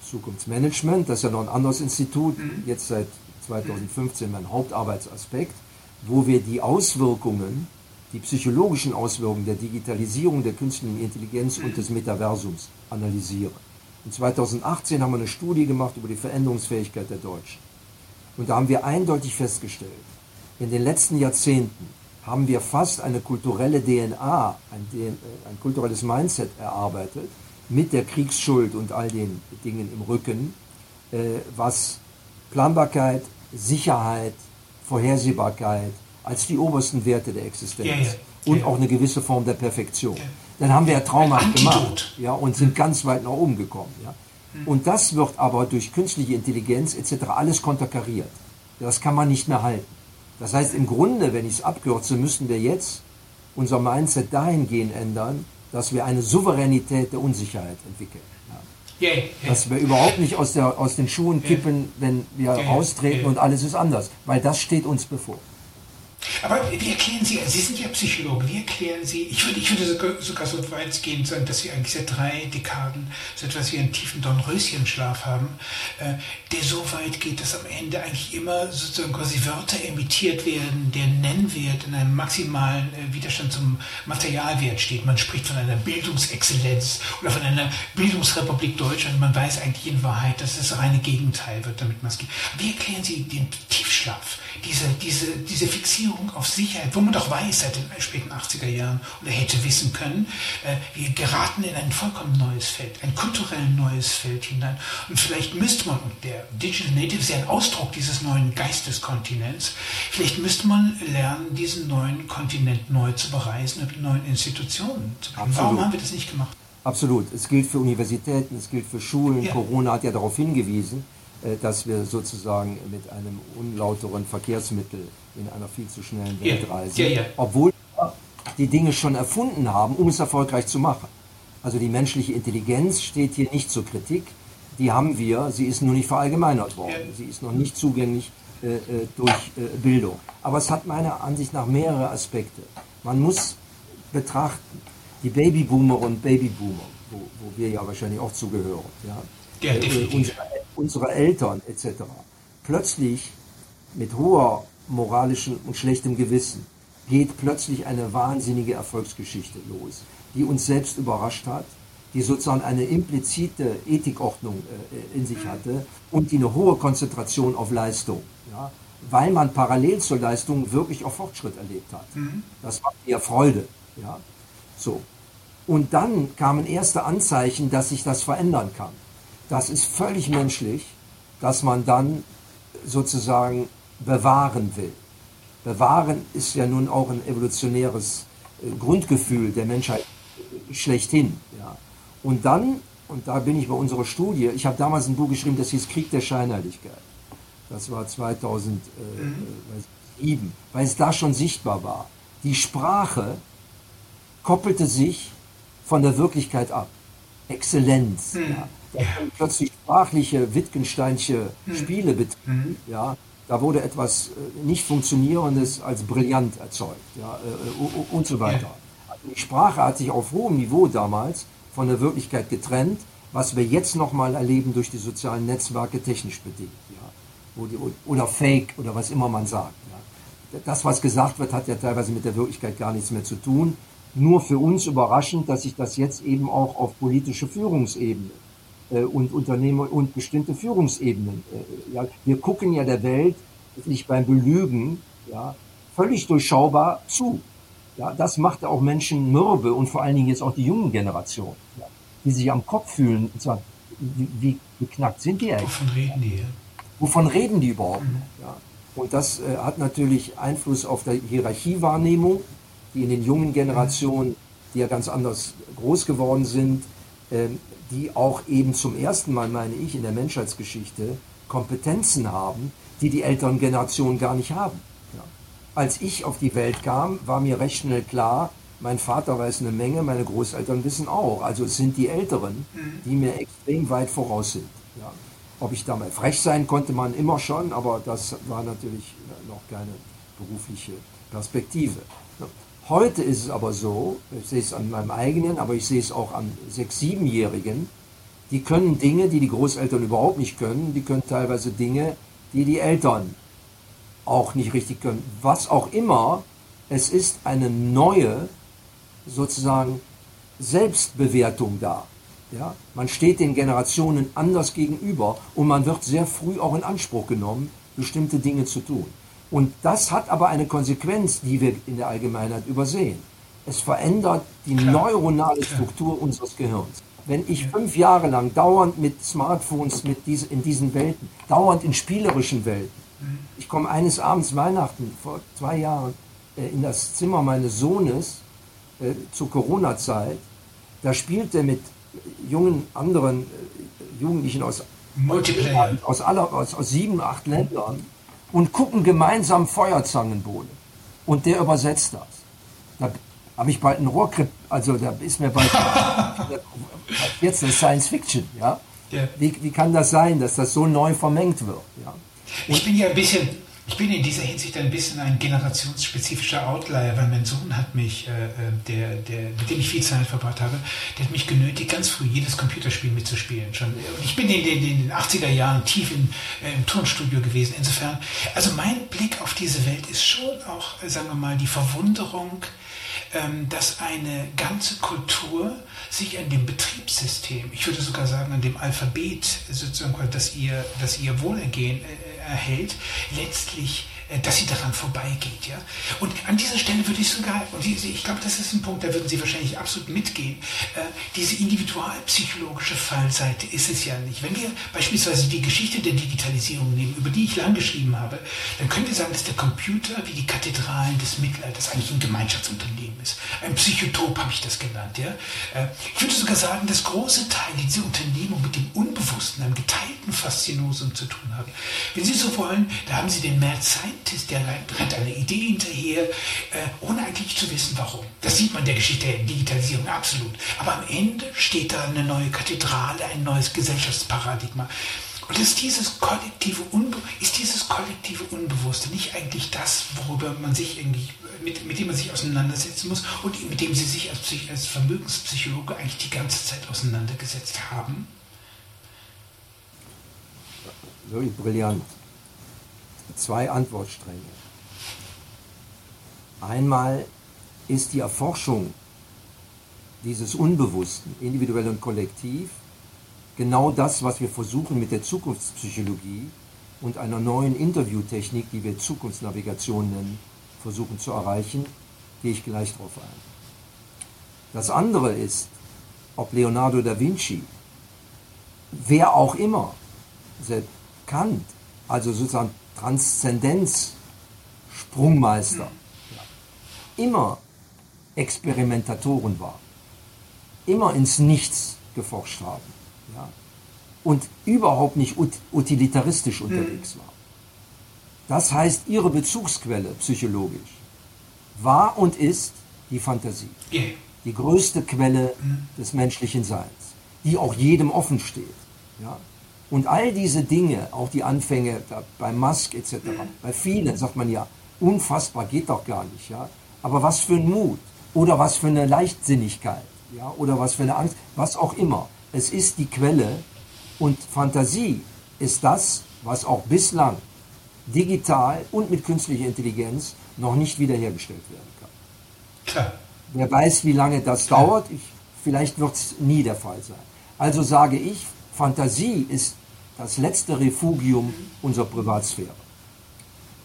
Zukunftsmanagement. Das ist ja noch ein anderes Institut, mhm. jetzt seit 2015 mein Hauptarbeitsaspekt, wo wir die Auswirkungen, die psychologischen Auswirkungen der Digitalisierung der künstlichen Intelligenz und des Metaversums analysieren. In 2018 haben wir eine Studie gemacht über die Veränderungsfähigkeit der Deutschen. Und da haben wir eindeutig festgestellt, in den letzten Jahrzehnten haben wir fast eine kulturelle DNA, ein, äh, ein kulturelles Mindset erarbeitet, mit der Kriegsschuld und all den Dingen im Rücken, äh, was Planbarkeit, Sicherheit, Vorhersehbarkeit als die obersten Werte der Existenz Ja, ja. und Ja. auch eine gewisse Form der Perfektion. Dann haben wir ja traumhaft gemacht ja, und sind ganz weit nach oben gekommen. Ja. Und das wird aber durch künstliche Intelligenz etc. alles konterkariert. Das kann man nicht mehr halten. Das heißt, im Grunde, wenn ich es abkürze, müssen wir jetzt unser Mindset dahingehend ändern, dass wir eine Souveränität der Unsicherheit entwickeln. Ja. Dass wir überhaupt nicht aus, der, aus den Schuhen kippen, wenn wir Ja, ja, austreten ja. und alles ist anders. Weil das steht uns bevor. Aber wie erklären Sie, Sie sind ja Psychologe, wie erklären Sie, ich würde, ich würde sogar, so weit gehen sagen, dass wir eigentlich seit drei Dekaden so etwas wie einen tiefen Dornröschenschlaf haben, äh, der so weit geht, dass am Ende eigentlich immer sozusagen quasi Wörter emittiert werden, der Nennwert in einem maximalen äh, Widerstand zum Materialwert steht. Man spricht von einer Bildungsexzellenz oder von einer Bildungsrepublik Deutschland. Man weiß eigentlich in Wahrheit, dass das reine Gegenteil wird damit maskiert. Wie erklären Sie den Tiefschlaf, diese, diese, diese Fixierung auf Sicherheit, wo man doch weiß seit den späten 80er Jahren oder hätte wissen können, äh, wir geraten in ein vollkommen neues Feld, ein kulturell neues Feld hinein. Und vielleicht müsste man, und der Digital Native ist ja ein Ausdruck dieses neuen Geisteskontinents, vielleicht müsste man lernen, diesen neuen Kontinent neu zu bereisen mit neuen Institutionen. zu bilden. Warum haben wir das nicht gemacht? Absolut. Es gilt für Universitäten, es gilt für Schulen. Ja. Corona hat ja darauf hingewiesen, dass wir sozusagen mit einem unlauteren Verkehrsmittel in einer viel zu schnellen. Welt reisen, Ja, ja. obwohl wir die Dinge schon erfunden haben, um es erfolgreich zu machen. Also die menschliche Intelligenz steht hier nicht zur Kritik. Die haben wir, sie ist nur nicht verallgemeinert worden. Sie ist noch nicht zugänglich äh, äh, durch äh, Bildung. Aber es hat meiner Ansicht nach mehrere Aspekte. Man muss betrachten, die Babyboomer und Babyboomer, wo, wo wir ja wahrscheinlich auch zugehören, ja, Ja, äh, unsere, unsere Eltern etc., plötzlich mit hoher moralischen und schlechtem Gewissen geht plötzlich eine wahnsinnige Erfolgsgeschichte los, die uns selbst überrascht hat, die sozusagen eine implizite Ethikordnung äh, in sich hatte und die eine hohe Konzentration auf Leistung, ja, weil man parallel zur Leistung wirklich auch Fortschritt erlebt hat. Das macht mir Freude. Ja. So. Und dann kamen erste Anzeichen, dass sich das verändern kann. Das ist völlig menschlich, dass man dann sozusagen bewahren will. Bewahren ist ja nun auch ein evolutionäres äh, Grundgefühl der Menschheit äh, schlechthin. Ja. Und dann, und da bin ich bei unserer Studie, ich habe damals ein Buch geschrieben, das hieß Krieg der Scheinheiligkeit. Das war 2007, weil es da schon sichtbar war. Die Sprache koppelte sich von der Wirklichkeit ab. Exzellenz. Ja. Plötzlich sprachliche, Wittgensteinsche Spiele betrieben. Ja. Da wurde etwas äh, nicht Funktionierendes als brillant erzeugt ja, äh, u- und so weiter. Also die Sprache hat sich auf hohem Niveau damals von der Wirklichkeit getrennt, was wir jetzt nochmal erleben durch die sozialen Netzwerke technisch bedingt. Ja. Die, oder Fake oder was immer man sagt. Ja. Das, was gesagt wird, hat ja teilweise mit der Wirklichkeit gar nichts mehr zu tun. Nur für uns überraschend, dass sich das jetzt eben auch auf politische Führungsebene äh, und Unternehmer und bestimmte Führungsebenen. Äh, ja, wir gucken ja der Welt nicht beim Belügen ja, völlig durchschaubar zu. Ja, das macht auch Menschen mürbe und vor allen Dingen jetzt auch die jungen Generationen, ja, die sich am Kopf fühlen und sagen, wie, wie beknackt sind die eigentlich? Wovon reden die? Wovon reden die überhaupt? Ja. Und das äh, hat natürlich Einfluss auf die Hierarchiewahrnehmung, die in den jungen Generationen, die ja ganz anders groß geworden sind, ähm, die auch eben zum ersten Mal, meine ich, in der Menschheitsgeschichte Kompetenzen haben, die die älteren Generationen gar nicht haben. Ja. Als ich auf die Welt kam, war mir recht schnell klar, mein Vater weiß eine Menge, meine Großeltern wissen auch. Also es sind die Älteren, die mir extrem weit voraus sind. Ja. Ob ich da mal frech sein konnte, man immer schon, aber das war natürlich noch keine berufliche Perspektive. Heute ist es aber so, ich sehe es an meinem eigenen, aber ich sehe es auch an sechs-, siebenjährigen, die können Dinge, die die Großeltern überhaupt nicht können, die können teilweise Dinge, die die Eltern auch nicht richtig können. Was auch immer, es ist eine neue, sozusagen, Selbstbewertung da. Ja? Man steht den Generationen anders gegenüber und man wird sehr früh auch in Anspruch genommen, bestimmte Dinge zu tun. Und das hat aber eine Konsequenz, die wir in der Allgemeinheit übersehen. Es verändert die neuronale Struktur unseres Gehirns. Wenn ich fünf Jahre lang dauernd mit Smartphones mit dies, in diesen Welten, dauernd in spielerischen Welten, Ich komme eines Abends Weihnachten vor zwei Jahren äh, in das Zimmer meines Sohnes äh, zur Corona-Zeit. Da spielt er mit jungen anderen äh, Jugendlichen aus, aus, aller, aus, aus sieben, acht Ländern und gucken gemeinsam Feuerzangenbowle. Und der übersetzt das. Da habe ich bald einen Rohrkripp, also da ist mir bald jetzt eine Science Fiction, ja. ja. Wie, wie kann das sein, dass das so neu vermengt wird? Ja? ich bin ja ein bisschen, ich bin in dieser Hinsicht ein bisschen ein generationsspezifischer Outlier, weil mein Sohn hat mich, äh, äh, der, der, mit dem ich viel Zeit verbracht habe, der hat mich genötigt, ganz früh jedes Computerspiel mitzuspielen. Schon. Ich bin in den, in den 80er Jahren tief in, äh, im Tonstudio gewesen. Insofern, also mein Blick auf diese Welt ist schon auch, äh, sagen wir mal, die Verwunderung, ähm, dass eine ganze Kultur sich an dem Betriebssystem, ich würde sogar sagen an dem Alphabet, sozusagen, das ihr, das ihr Wohlergehen äh, erhält, letztlich dass sie daran vorbeigeht. Ja? Und an dieser Stelle würde ich sogar, und ich glaube, das ist ein Punkt, da würden Sie wahrscheinlich absolut mitgehen, äh, diese individualpsychologische Fallseite ist es ja nicht. Wenn wir beispielsweise die Geschichte der Digitalisierung nehmen, über die ich lang geschrieben habe, dann können wir sagen, dass der Computer wie die Kathedralen des Mittelalters eigentlich ein Gemeinschaftsunternehmen ist. Ein Psychotop habe ich das genannt. Ja? Äh, ich würde sogar sagen, dass große Teile dieser Unternehmung mit dem Unbewussten, einem geteilten Faszinosum zu tun haben. Wenn Sie so wollen, da haben Sie den Mad Scientist Scientist, der rennt einer Idee hinterher, äh, ohne eigentlich zu wissen, warum. Das sieht man in der Geschichte der Digitalisierung absolut. Aber am Ende steht da eine neue Kathedrale, ein neues Gesellschaftsparadigma. Und ist dieses kollektive, ist dieses kollektive Unbewusste nicht eigentlich das, worüber man sich irgendwie, mit, mit dem man sich auseinandersetzen muss und mit dem Sie sich als, als Vermögenspsychologe eigentlich die ganze Zeit auseinandergesetzt haben? Wirklich brillant zwei Antwortstränge. Einmal ist die Erforschung dieses Unbewussten, individuell und kollektiv, genau das, was wir versuchen mit der Zukunftspsychologie und einer neuen Interviewtechnik, die wir Zukunftsnavigation nennen, versuchen zu erreichen, gehe ich gleich darauf ein. Das andere ist, ob Leonardo da Vinci, wer auch immer, selbst Kant, also sozusagen Transzendenz, Sprungmeister, immer Experimentatoren waren, immer ins Nichts geforscht haben ja, und überhaupt nicht ut utilitaristisch unterwegs mhm. waren. Das heißt, ihre Bezugsquelle psychologisch war und ist die Fantasie. Die größte Quelle mhm. des menschlichen Seins, die auch jedem offen steht. Ja. Und all diese Dinge, auch die Anfänge bei Musk etc., bei vielen sagt man ja, unfassbar geht doch gar nicht, ja. Aber was für ein Mut oder was für eine Leichtsinnigkeit, ja, oder was für eine Angst, was auch immer. Es ist die Quelle und Fantasie ist das, was auch bislang digital und mit künstlicher Intelligenz noch nicht wiederhergestellt werden kann. Klar. Wer weiß, wie lange das Klar. dauert, ich, vielleicht wird es nie der Fall sein. Also sage ich, Fantasie ist das letzte Refugium unserer Privatsphäre.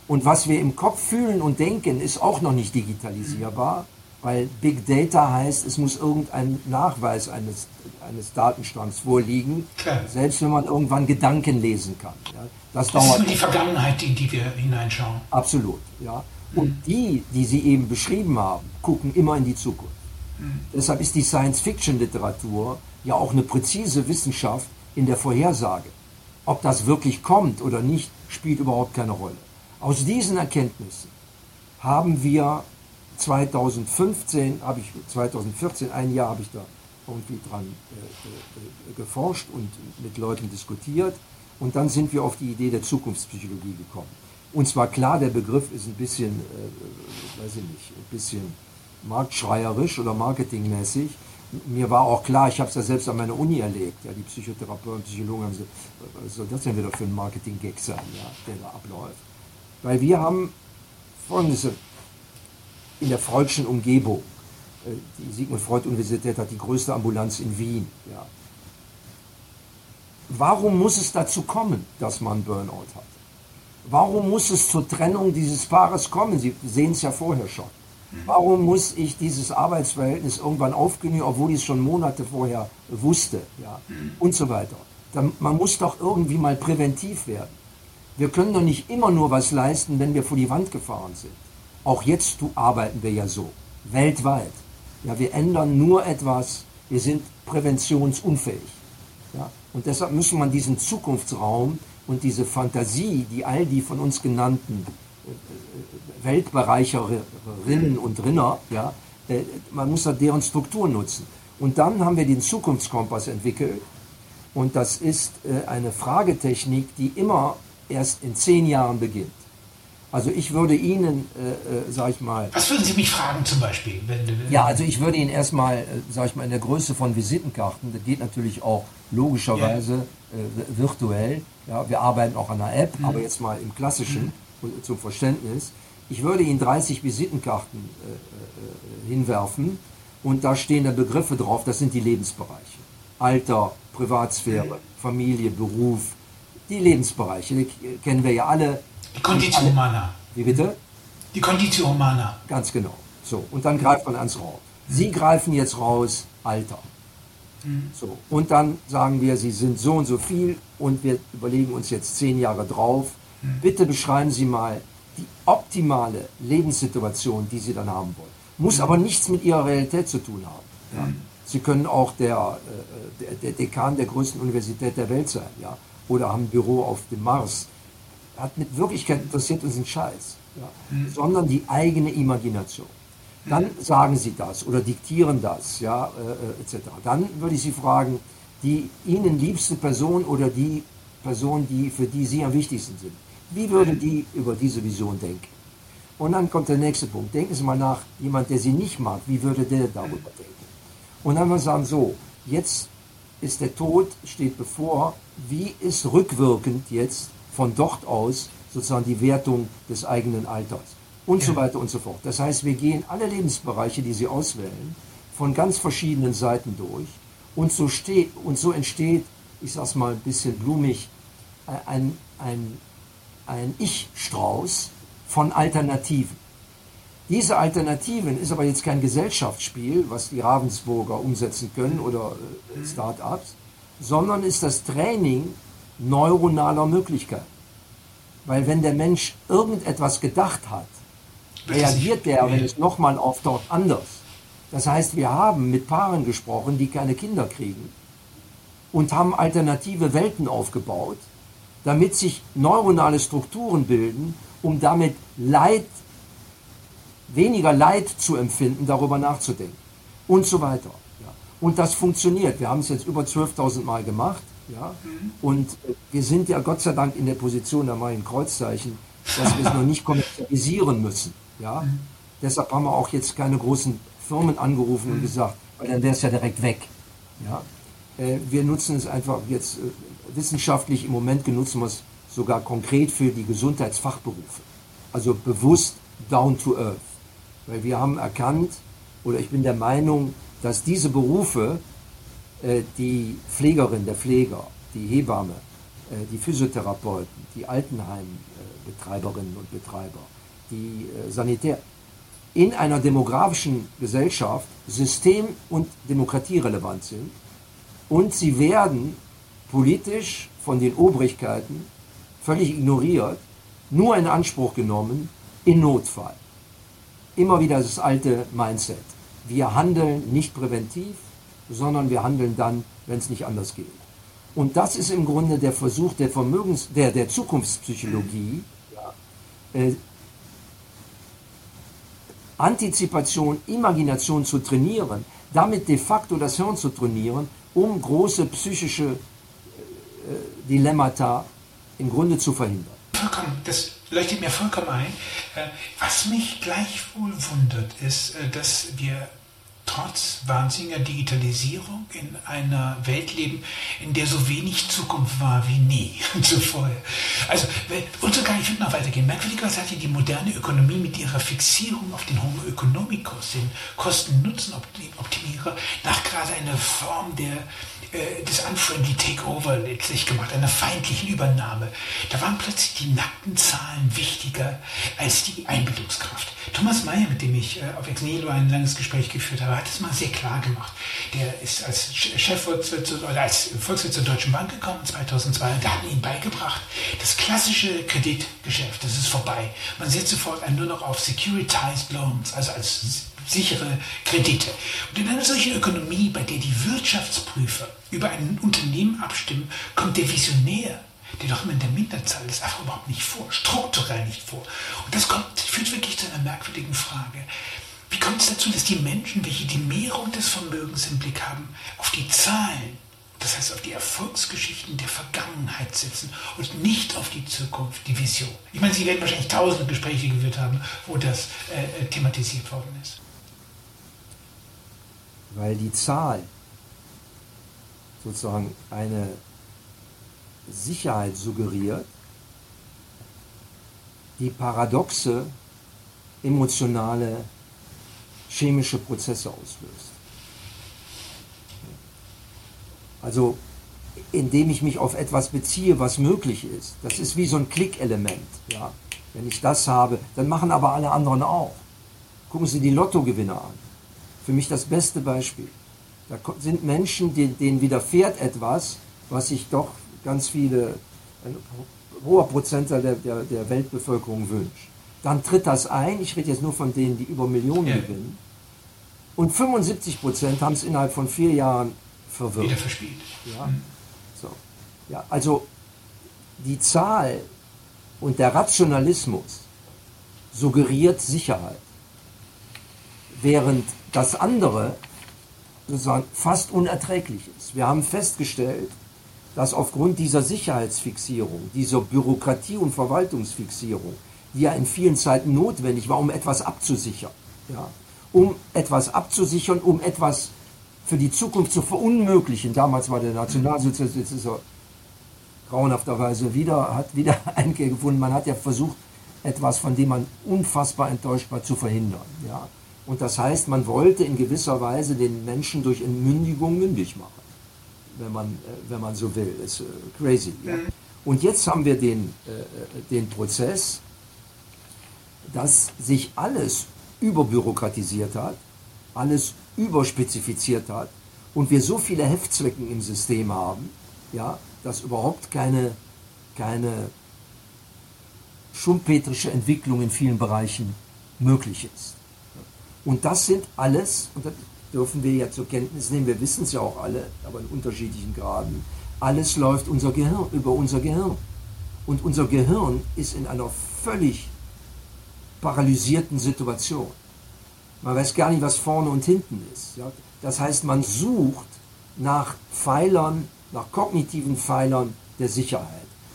Und was wir im Kopf fühlen und denken, ist auch noch nicht digitalisierbar, weil Big Data heißt, es muss irgendein Nachweis eines, eines Datenstamms vorliegen, Klar. selbst wenn man irgendwann Gedanken lesen kann. Ja, das, das dauert ist die Vergangenheit, in die wir hineinschauen. Absolut, ja. Und mhm. die, die Sie eben beschrieben haben, gucken immer in die Zukunft. Mhm. Deshalb ist die Science-Fiction-Literatur ja auch eine präzise Wissenschaft, in der Vorhersage. Ob das wirklich kommt oder nicht, spielt überhaupt keine Rolle. Aus diesen Erkenntnissen haben wir 2015, habe ich 2014, ein Jahr habe ich da irgendwie dran äh, äh, geforscht und mit Leuten diskutiert und dann sind wir auf die Idee der Zukunftspsychologie gekommen. Und zwar klar, der Begriff ist ein bisschen, äh, weiß ich nicht, ein bisschen marktschreierisch oder marketingmäßig, mir war auch klar, ich habe es ja selbst an meiner Uni erlebt, ja, die Psychotherapeuten, Psychologen haben gesagt, was soll das denn wieder für ein Marketing-Gag sein, ja, der da abläuft. Weil wir haben folgendes, in der freudschen Umgebung, äh, die Sigmund Freud Universität hat die größte Ambulanz in Wien, ja. Warum muss es dazu kommen, dass man Burnout hat? Warum muss es zur Trennung dieses Paares kommen? Sie sehen es ja vorher schon. Warum muss ich dieses Arbeitsverhältnis irgendwann aufkündigen, obwohl ich es schon Monate vorher wusste? Ja? Und so weiter. Dann, man muss doch irgendwie mal präventiv werden. Wir können doch nicht immer nur was leisten, wenn wir vor die Wand gefahren sind. Auch jetzt arbeiten wir ja so, weltweit. Ja, wir ändern nur etwas, wir sind präventionsunfähig. Ja, und deshalb muss man diesen Zukunftsraum und diese Fantasie, die all die von uns genannten Weltbereicherinnen und Rinner, ja, äh, man muss da deren Struktur nutzen. Und dann haben wir den Zukunftskompass entwickelt. Und das ist eine Fragetechnik, die immer erst in zehn Jahren beginnt. Also ich würde Ihnen, äh, äh, sag ich mal. Was würden Sie mich fragen zum Beispiel? Wenn, wenn ja, also ich würde Ihnen erstmal, äh, sag ich mal, in der Größe von Visitenkarten, das geht natürlich auch logischerweise ja. äh, virtuell. Ja, wir arbeiten auch an einer App, mhm. aber jetzt mal im klassischen mhm. Zum Verständnis. Ich würde Ihnen 30 Visitenkarten äh, äh, hinwerfen und da stehen da Begriffe drauf, das sind die Lebensbereiche. Alter, Privatsphäre, mhm. Familie, Beruf, die Lebensbereiche, die kennen wir ja alle die Conditio Humana. Wie bitte? Die Conditio Humana. Ganz genau. So, und dann greift man ans raus. Sie greifen jetzt raus, Alter. Mhm. So, und dann sagen wir, Sie sind so und so viel und wir überlegen uns jetzt zehn Jahre drauf. Bitte beschreiben Sie mal die optimale Lebenssituation, die Sie dann haben wollen. Muss mhm. aber nichts mit Ihrer Realität zu tun haben. Ja? Mhm. Sie können auch der, äh, der, der, Dekan der größten Universität der Welt sein, ja, oder haben ein Büro auf dem Mars hat mit Wirklichkeit interessiert uns ein Scheiß, ja, mhm. sondern die eigene Imagination. Dann sagen Sie das oder diktieren das, ja, äh, äh etc. Dann würde ich Sie fragen, die Ihnen liebste Person oder die Person, die für die Sie am wichtigsten sind, wie würde die über diese Vision denken? Und dann kommt der nächste Punkt. Denken Sie mal nach, jemand, der Sie nicht mag, wie würde der darüber denken? Und dann wir sagen so, jetzt ist der Tod, steht bevor, wie ist rückwirkend jetzt von dort aus sozusagen die Wertung des eigenen Alters und ja. so weiter und so fort. Das heißt, wir gehen alle Lebensbereiche, die Sie auswählen, von ganz verschiedenen Seiten durch und so, steht, und so entsteht, ich sage es mal ein bisschen blumig, ein, ein, ein Ich-Strauß von Alternativen. Diese Alternativen ist aber jetzt kein Gesellschaftsspiel, was die Ravensburger umsetzen können oder äh, Start-ups, sondern ist das Training neuronaler Möglichkeit. Weil wenn der Mensch irgendetwas gedacht hat, reagiert der, wenn es nochmal auftaucht, anders. Das heißt, wir haben mit Paaren gesprochen, die keine Kinder kriegen und haben alternative Welten aufgebaut, damit sich neuronale Strukturen bilden, um damit Leid, weniger Leid zu empfinden, darüber nachzudenken und so weiter. Und das funktioniert. Wir haben es jetzt über 12.000 Mal gemacht. Ja? Mhm. Und wir sind ja Gott sei Dank in der Position, da mal ein Kreuzzeichen, dass wir es noch nicht kommerzialisieren müssen. Ja? Mhm. Deshalb haben wir auch jetzt keine großen Firmen angerufen mhm. und gesagt, weil dann wäre es ja direkt weg. Ja? Äh, wir nutzen es einfach jetzt äh, wissenschaftlich, im Moment genutzen wir es sogar konkret für die Gesundheitsfachberufe. Also bewusst down to earth. Weil wir haben erkannt, oder ich bin der Meinung, dass diese Berufe äh, die Pflegerin, der Pfleger, die Hebamme, äh, die Physiotherapeuten, die Altenheimbetreiberinnen und Betreiber, die äh, Sanitär, in einer demografischen Gesellschaft system- und demokratierelevant sind und sie werden politisch von den Obrigkeiten völlig ignoriert, nur in Anspruch genommen in Notfall. Immer wieder das alte Mindset. Wir handeln nicht präventiv, sondern wir handeln dann, wenn es nicht anders geht. Und das ist im Grunde der Versuch der Vermögens, der, der Zukunftspsychologie, äh, Antizipation, Imagination zu trainieren, damit de facto das Hirn zu trainieren, um große psychische Dilemmata im Grunde zu verhindern. Vollkommen, das leuchtet mir vollkommen ein. Äh, was mich gleichwohl wundert, ist, äh, dass wir trotz wahnsinniger Digitalisierung in einer Welt leben, in der so wenig Zukunft war wie nie zuvor. Also, und sogar, ich würde noch weitergehen. Merkwürdigerweise hat ja die moderne Ökonomie mit ihrer Fixierung auf den Homo economicus, den Kosten-Nutzen-Optimierer, nach gerade eine Form der äh, des unfriendly Takeover letztlich gemacht, einer feindlichen Übernahme. Da waren plötzlich die nackten Zahlen wichtiger als die Einbildungskraft. Thomas Mayer, mit dem ich äh, auf Ex Nihilo ein langes Gespräch geführt habe, hat es mal sehr klar gemacht. Der ist als Chefvolkswirt oder als Volkswirt zur Deutschen Bank gekommen 2002 und da haben ihn beigebracht, das klassische Kreditgeschäft, das ist vorbei. Man setzt sofort nur noch auf Securitized Loans, also als sichere Kredite. Und in einer solchen Ökonomie, bei der die Wirtschaftsprüfer über ein Unternehmen abstimmen, kommt der Visionär der doch immer in der Minderzahl ist, einfach überhaupt nicht vor, strukturell nicht vor. Und das kommt, führt wirklich zu einer merkwürdigen Frage. Wie kommt es dazu, dass die Menschen, welche die Mehrung des Vermögens im Blick haben, auf die Zahlen, das heißt auf die Erfolgsgeschichten der Vergangenheit setzen und nicht auf die Zukunft, die Vision? Ich meine, Sie werden wahrscheinlich tausende Gespräche geführt haben, wo das äh, thematisiert worden ist. Weil die Zahl sozusagen eine Sicherheit suggeriert, die paradoxe emotionale chemische Prozesse auslöst. Also indem ich mich auf etwas beziehe, was möglich ist. Das ist wie so ein Klickelement. Ja? Wenn ich das habe, dann machen aber alle anderen auch. Gucken Sie die Lottogewinner an. Für mich das beste Beispiel. Da sind Menschen, denen widerfährt etwas, was sich doch ganz viele, ein hoher Prozentteil der, der, der Weltbevölkerung wünscht. Dann tritt das ein, ich rede jetzt nur von denen, die über Millionen ja. gewinnen. Und 75 Prozent haben es innerhalb von vier Jahren verwirrt. Wieder verspielt. Ja? Mhm. So. ja, also die Zahl und der Rationalismus suggeriert Sicherheit, während das andere sozusagen fast unerträglich ist. Wir haben festgestellt, dass aufgrund dieser Sicherheitsfixierung, dieser Bürokratie- und Verwaltungsfixierung, die ja in vielen Zeiten notwendig war, um etwas abzusichern, ja, um etwas abzusichern, um etwas für die Zukunft zu verunmöglichen. Damals war der Nationalsozialismus, er grauenhafterweise wieder, hat wieder Einkehr gefunden. Man hat ja versucht, etwas, von dem man unfassbar enttäuscht war, zu verhindern. Ja. Und das heißt, man wollte in gewisser Weise den Menschen durch Entmündigung mündig machen wenn man, äh, wenn man so will. Ist äh, crazy. Ja. Mhm. Und jetzt haben wir den, äh, den Prozess, dass sich alles überbürokratisiert hat, alles überspezifiziert hat und wir so viele Heftzwecken im System haben, ja, dass überhaupt keine, keine schumpetrische Entwicklung in vielen Bereichen möglich ist. Und das sind alles, und das dürfen wir ja zur Kenntnis nehmen, wir wissen es ja auch alle, aber in unterschiedlichen Graden, alles läuft unser Gehirn, über unser Gehirn. Und unser Gehirn ist in einer völlig paralysierten Situation. Man weiß gar nicht, was vorne und hinten ist. Ja? Das heißt, man sucht nach Pfeilern, nach kognitiven Pfeilern der Sicherheit.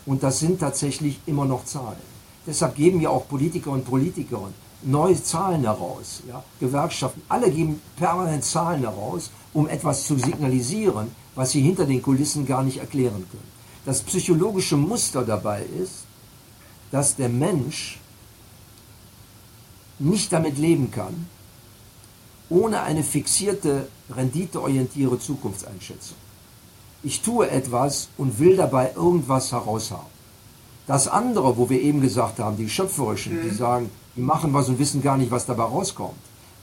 Und das sind tatsächlich immer noch Zahlen. Deshalb geben ja auch Politiker und Politikerinnen neue Zahlen heraus. Ja? Gewerkschaften, alle geben permanent Zahlen heraus, um etwas zu signalisieren, was sie hinter den Kulissen gar nicht erklären können. Das psychologische Muster dabei ist, dass der Mensch nicht damit leben kann, ohne eine fixierte, renditeorientierte Zukunftseinschätzung. Ich tue etwas und will dabei irgendwas heraushaben. Das andere, wo wir eben gesagt haben, die Schöpferischen, die mhm. sagen, die machen was und wissen gar nicht, was dabei rauskommt.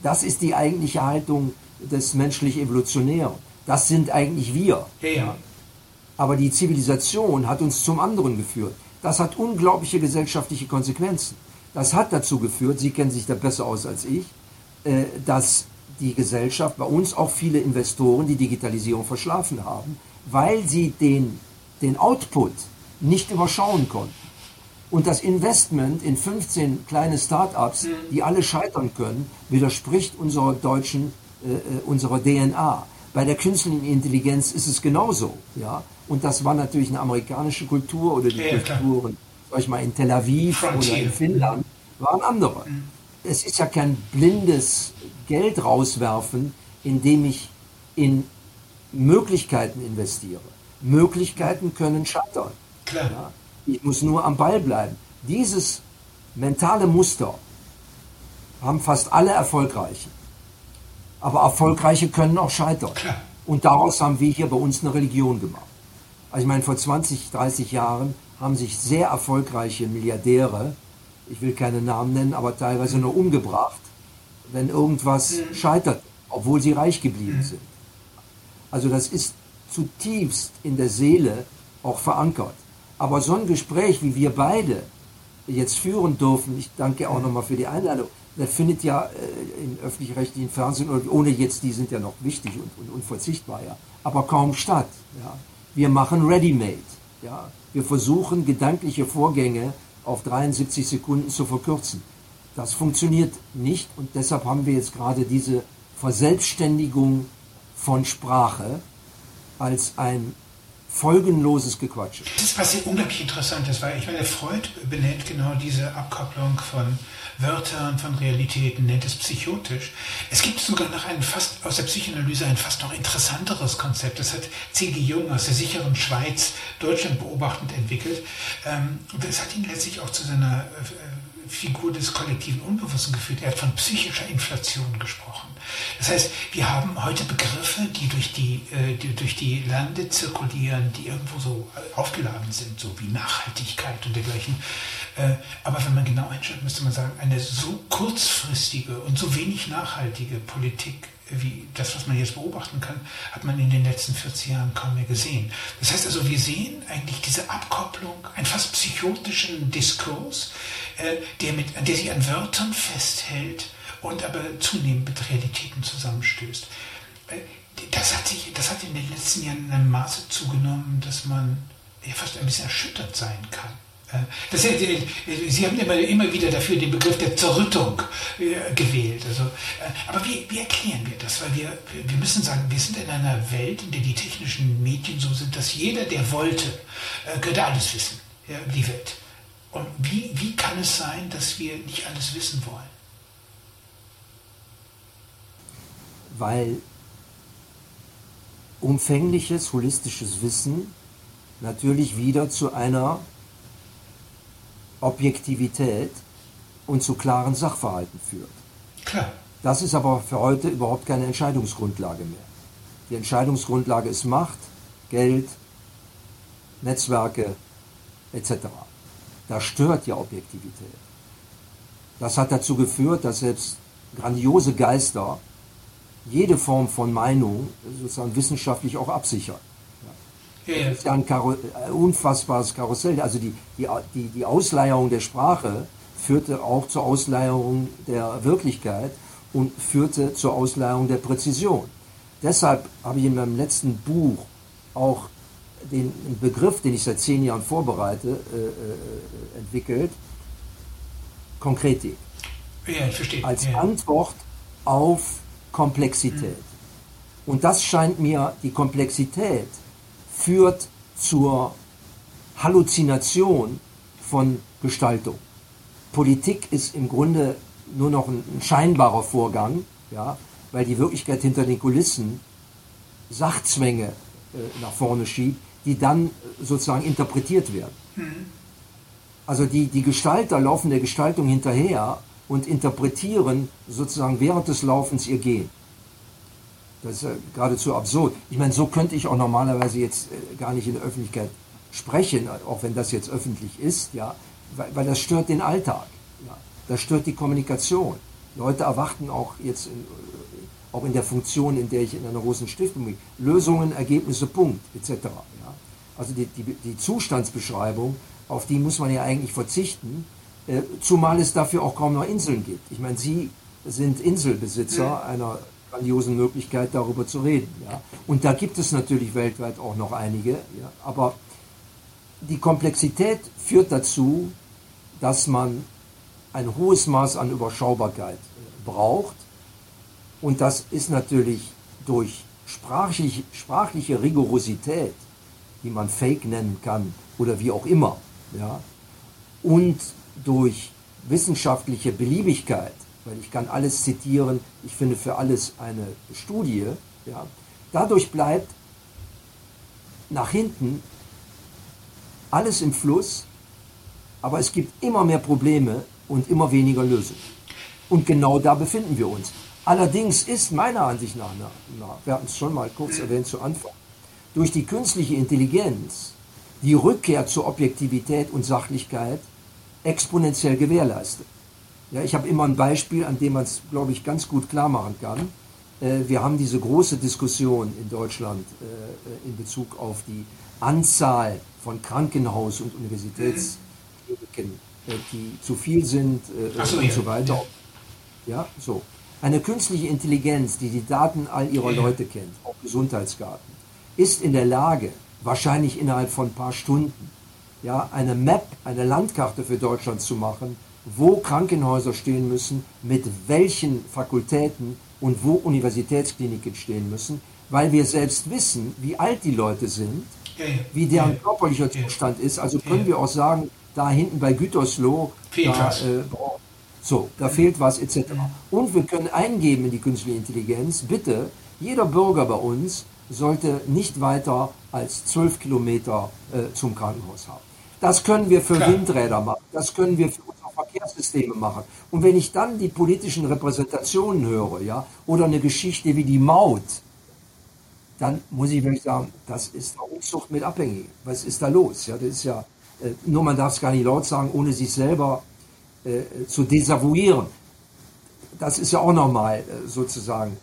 Das ist die eigentliche Haltung des menschlich-evolutionären. Das sind eigentlich wir. Ja. Aber die Zivilisation hat uns zum anderen geführt. Das hat unglaubliche gesellschaftliche Konsequenzen. Das hat dazu geführt, Sie kennen sich da besser aus als ich, äh, dass die Gesellschaft, bei uns auch viele Investoren die Digitalisierung verschlafen haben, weil sie den, den Output nicht überschauen konnten. Und das Investment in 15 kleine Start-ups, mhm. die alle scheitern können, widerspricht unserer deutschen, äh, äh unserer DNA. Bei der künstlichen Intelligenz ist es genauso. Ja? Und das war natürlich eine amerikanische Kultur oder die ja, Kulturen, ich mal, in Tel Aviv Frontier. oder in Finnland, waren andere. Mhm. Es ist ja kein blindes Geld rauswerfen, indem ich in Möglichkeiten investiere. Möglichkeiten können scheitern. Klar. Ja? Ich muss nur am Ball bleiben. Dieses mentale Muster haben fast alle Erfolgreiche. Aber Erfolgreiche können auch scheitern. Klar. Und daraus haben wir hier bei uns eine Religion gemacht. Also ich meine, vor 20, 30 Jahren haben sich sehr erfolgreiche Milliardäre, ich will keine Namen nennen, aber teilweise nur umgebracht, wenn irgendwas mhm. scheitert obwohl sie reich geblieben sind. Also das ist zutiefst in der Seele auch verankert. Aber so ein Gespräch, wie wir beide jetzt führen dürfen, ich danke auch nochmal für die Einladung, das findet ja äh, in öffentlich-rechtlichen Fernsehen, ohne jetzt, die sind ja noch wichtig und, und unverzichtbar, ja, aber kaum statt. Ja. Wir machen Ready-Made. Ja. Wir versuchen, gedankliche Vorgänge auf 73 Sekunden zu verkürzen. Das funktioniert nicht und deshalb haben wir jetzt gerade diese Verselbstständigung von Sprache als ein folgenloses Gequatsch. Das ist was sehr unglaublich Interessantes, weil ich meine, Freud benennt genau diese Abkopplung von Wörtern, von Realitäten, nennt es psychotisch. Es gibt sogar noch ein fast aus der Psychoanalyse ein fast noch interessanteres Konzept. Das hat C.G. Jung aus der sicheren Schweiz Deutschland beobachtend entwickelt. Ähm, das hat ihn letztlich auch zu seiner äh, Figur des kollektiven Unbewussten geführt. Er hat von psychischer Inflation gesprochen. Das heißt, wir haben heute Begriffe, die durch die, äh, die, durch die Lande zirkulieren, die irgendwo so aufgeladen sind, so wie Nachhaltigkeit und dergleichen. Äh, aber wenn man genau einschaut, müsste man sagen, eine so kurzfristige und so wenig nachhaltige Politik wie das, was man jetzt beobachten kann, hat man in den letzten 40 Jahren kaum mehr gesehen. Das heißt also, wir sehen eigentlich diese Abkopplung, einen fast psychotischen Diskurs, äh, der, mit, der sich an Wörtern festhält und aber zunehmend mit Realitäten zusammenstößt. Äh, das hat, sich, das hat in den letzten Jahren in einem Maße zugenommen, dass man fast ein bisschen erschüttert sein kann. Äh, das, Sie haben immer, immer wieder dafür den Begriff der Zerrüttung gewählt. Also, aber wie, wie erklären wir das? Weil wir, wir müssen sagen, wir sind in einer Welt, in der die technischen Medien so sind, dass jeder, der wollte, könnte alles wissen ja, die Welt. Und wie, wie kann es sein, dass wir nicht alles wissen wollen? Weil umfängliches, holistisches Wissen natürlich wieder zu einer Objektivität und zu klaren Sachverhalten führt. Klar. Das ist aber für heute überhaupt keine Entscheidungsgrundlage mehr. Die Entscheidungsgrundlage ist Macht, Geld, Netzwerke etc. Da stört ja Objektivität. Das hat dazu geführt, dass selbst grandiose Geister jede Form von Meinung sozusagen wissenschaftlich auch absichern. Das ist ja ein Karo äh, unfassbares Karussell. Also die, die, die, die Ausleierung der Sprache führte auch zur Ausleierung der Wirklichkeit und führte zur Ausleierung der Präzision. Deshalb habe ich in meinem letzten Buch auch den Begriff, den ich seit zehn Jahren vorbereite, äh, äh, entwickelt, Konkretik. Ja, ich verstehe. Als ja. Antwort auf Komplexität. Mhm. Und das scheint mir, die Komplexität führt zur Halluzination von Gestaltung. Politik ist im Grunde nur noch ein, ein scheinbarer Vorgang, ja, weil die Wirklichkeit hinter den Kulissen Sachzwänge äh, nach vorne schiebt, die dann sozusagen interpretiert werden. Mhm. Also die, die Gestalter laufen der Gestaltung hinterher und interpretieren sozusagen während des Laufens ihr Gehen. Das ist ja geradezu absurd. Ich meine, so könnte ich auch normalerweise jetzt äh, gar nicht in der Öffentlichkeit sprechen, auch wenn das jetzt öffentlich ist, ja, weil, weil das stört den Alltag. Ja. Das stört die Kommunikation. Leute erwarten auch jetzt in, auch in der Funktion, in der ich in einer großen Stiftung bin. Lösungen, Ergebnisse, Punkt, etc. Ja. Also die, die, die, Zustandsbeschreibung, auf die muss man ja eigentlich verzichten, äh, zumal es dafür auch kaum noch Inseln gibt. Ich meine, Sie sind Inselbesitzer ja. einer grandiosen Möglichkeit, darüber zu reden. Ja. Und da gibt es natürlich weltweit auch noch einige, ja. aber die Komplexität führt dazu, dass man ein hohes Maß an Überschaubarkeit braucht und das ist natürlich durch sprachlich, sprachliche Rigorosität, die man Fake nennen kann oder wie auch immer, ja, und durch wissenschaftliche Beliebigkeit, weil ich kann alles zitieren, ich finde für alles eine Studie, ja, dadurch bleibt nach hinten alles im Fluss, aber es gibt immer mehr Probleme und immer weniger Lösungen. Und genau da befinden wir uns. Allerdings ist meiner Ansicht nach, na, wir hatten es schon mal kurz erwähnt zu Anfang, durch die künstliche Intelligenz die Rückkehr zur Objektivität und Sachlichkeit exponentiell gewährleistet. Ja, ich habe immer ein Beispiel, an dem man es, glaube ich, ganz gut klar machen kann. äh, wir haben diese große Diskussion in Deutschland äh, in Bezug auf die Anzahl von Krankenhaus- und Universitätskliniken, äh, die zu viel sind so, und ja. so weiter. Ja, so. Eine künstliche Intelligenz, die die Daten all ihrer. Leute kennt, auch Gesundheitsdaten, ist in der Lage, wahrscheinlich innerhalb von ein paar Stunden, ja, eine Map, eine Landkarte für Deutschland zu machen, wo Krankenhäuser stehen müssen, mit welchen Fakultäten und wo Universitätskliniken stehen müssen, weil wir selbst wissen, wie alt die Leute sind, wie deren körperlicher Zustand ist. Also können wir auch sagen, da hinten bei Gütersloh, da, äh, so, da fehlt was etc. Und wir können eingeben in die künstliche Intelligenz, bitte, jeder Bürger bei uns sollte nicht weiter als zwölf Kilometer äh, zum Krankenhaus haben. Das können wir für Klar. Windräder machen, das können wir für unsere Verkehrssysteme machen. Und wenn ich dann die politischen Repräsentationen höre, ja, oder eine Geschichte wie die Maut, dann muss ich wirklich sagen, das ist eine Unzucht mit abhängig. Was ist da los? Ja, das ist ja, äh, nur man darf es gar nicht laut sagen, ohne sich selber äh, zu desavouieren. Das ist ja auch normal, äh, sozusagen.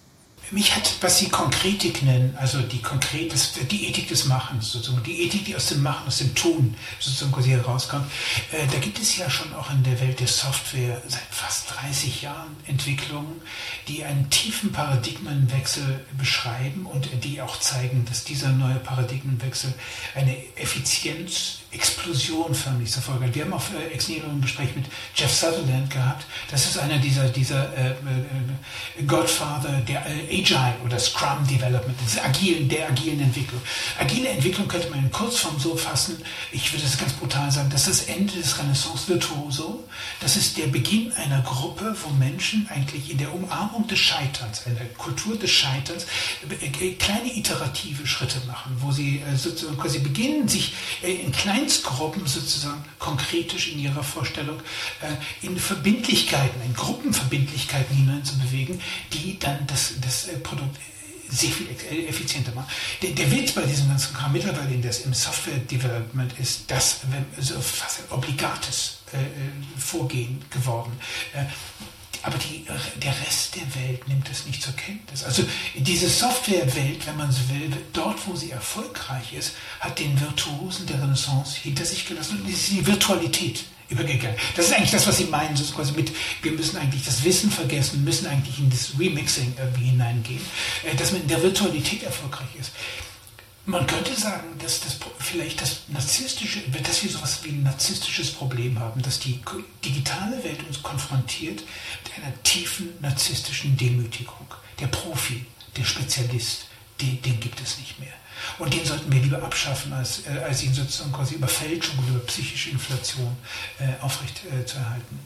Mich hat, was Sie Konkretik nennen, also die konkret, die Ethik des Machens, sozusagen, die Ethik, die aus dem Machen, aus dem Tun sozusagen quasi herauskommt, äh, da gibt es ja schon auch in der Welt der Software seit fast 30 Jahren Entwicklungen, die einen tiefen Paradigmenwechsel beschreiben und die auch zeigen, dass dieser neue Paradigmenwechsel eine Effizienz Explosion förmlich zur Folge. Wir haben auf äh, Ex ein Gespräch mit Jeff Sutherland gehabt. Das ist einer dieser, dieser äh, äh, Godfather der äh, Agile oder Scrum Development, des agilen, der agilen Entwicklung. Agile Entwicklung könnte man in Kurzform so fassen, ich würde es ganz brutal sagen, das ist das Ende des Renaissance Virtuoso. Das ist der Beginn einer Gruppe, wo Menschen eigentlich in der Umarmung des Scheiterns, in der Kultur des Scheiterns, äh, kleine iterative Schritte machen, wo sie äh, sozusagen quasi beginnen, sich in kleinen Vereinsgruppen sozusagen konkretisch in ihrer Vorstellung äh, in Verbindlichkeiten, in Gruppenverbindlichkeiten hineinzubewegen, die dann das, das äh, Produkt sehr viel effizienter machen. Der, der Witz bei diesem ganzen Kram mittlerweile in das, im Software Development ist das so fast ein obligates äh, äh, Vorgehen geworden. Äh, aber die, der Rest der Welt nimmt es nicht zur Kenntnis. Also diese Softwarewelt, wenn man so will, dort, wo sie erfolgreich ist, hat den Virtuosen der Renaissance hinter sich gelassen und ist in die Virtualität übergegangen. Das ist eigentlich das, was Sie meinen, so quasi mit, wir müssen eigentlich das Wissen vergessen, müssen eigentlich in das Remixing irgendwie hineingehen, äh, dass man in der Virtualität erfolgreich ist. Man könnte sagen, dass das vielleicht das narzisstische, dass wir sowas wie ein narzisstisches Problem haben, dass die digitale Welt uns konfrontiert mit einer tiefen narzisstischen Demütigung. Der Profi, der Spezialist, den, den gibt es nicht mehr. Und den sollten wir lieber abschaffen, als, äh, als ihn sozusagen quasi über Fälschung oder über psychische Inflation äh, aufrecht äh, zu erhalten.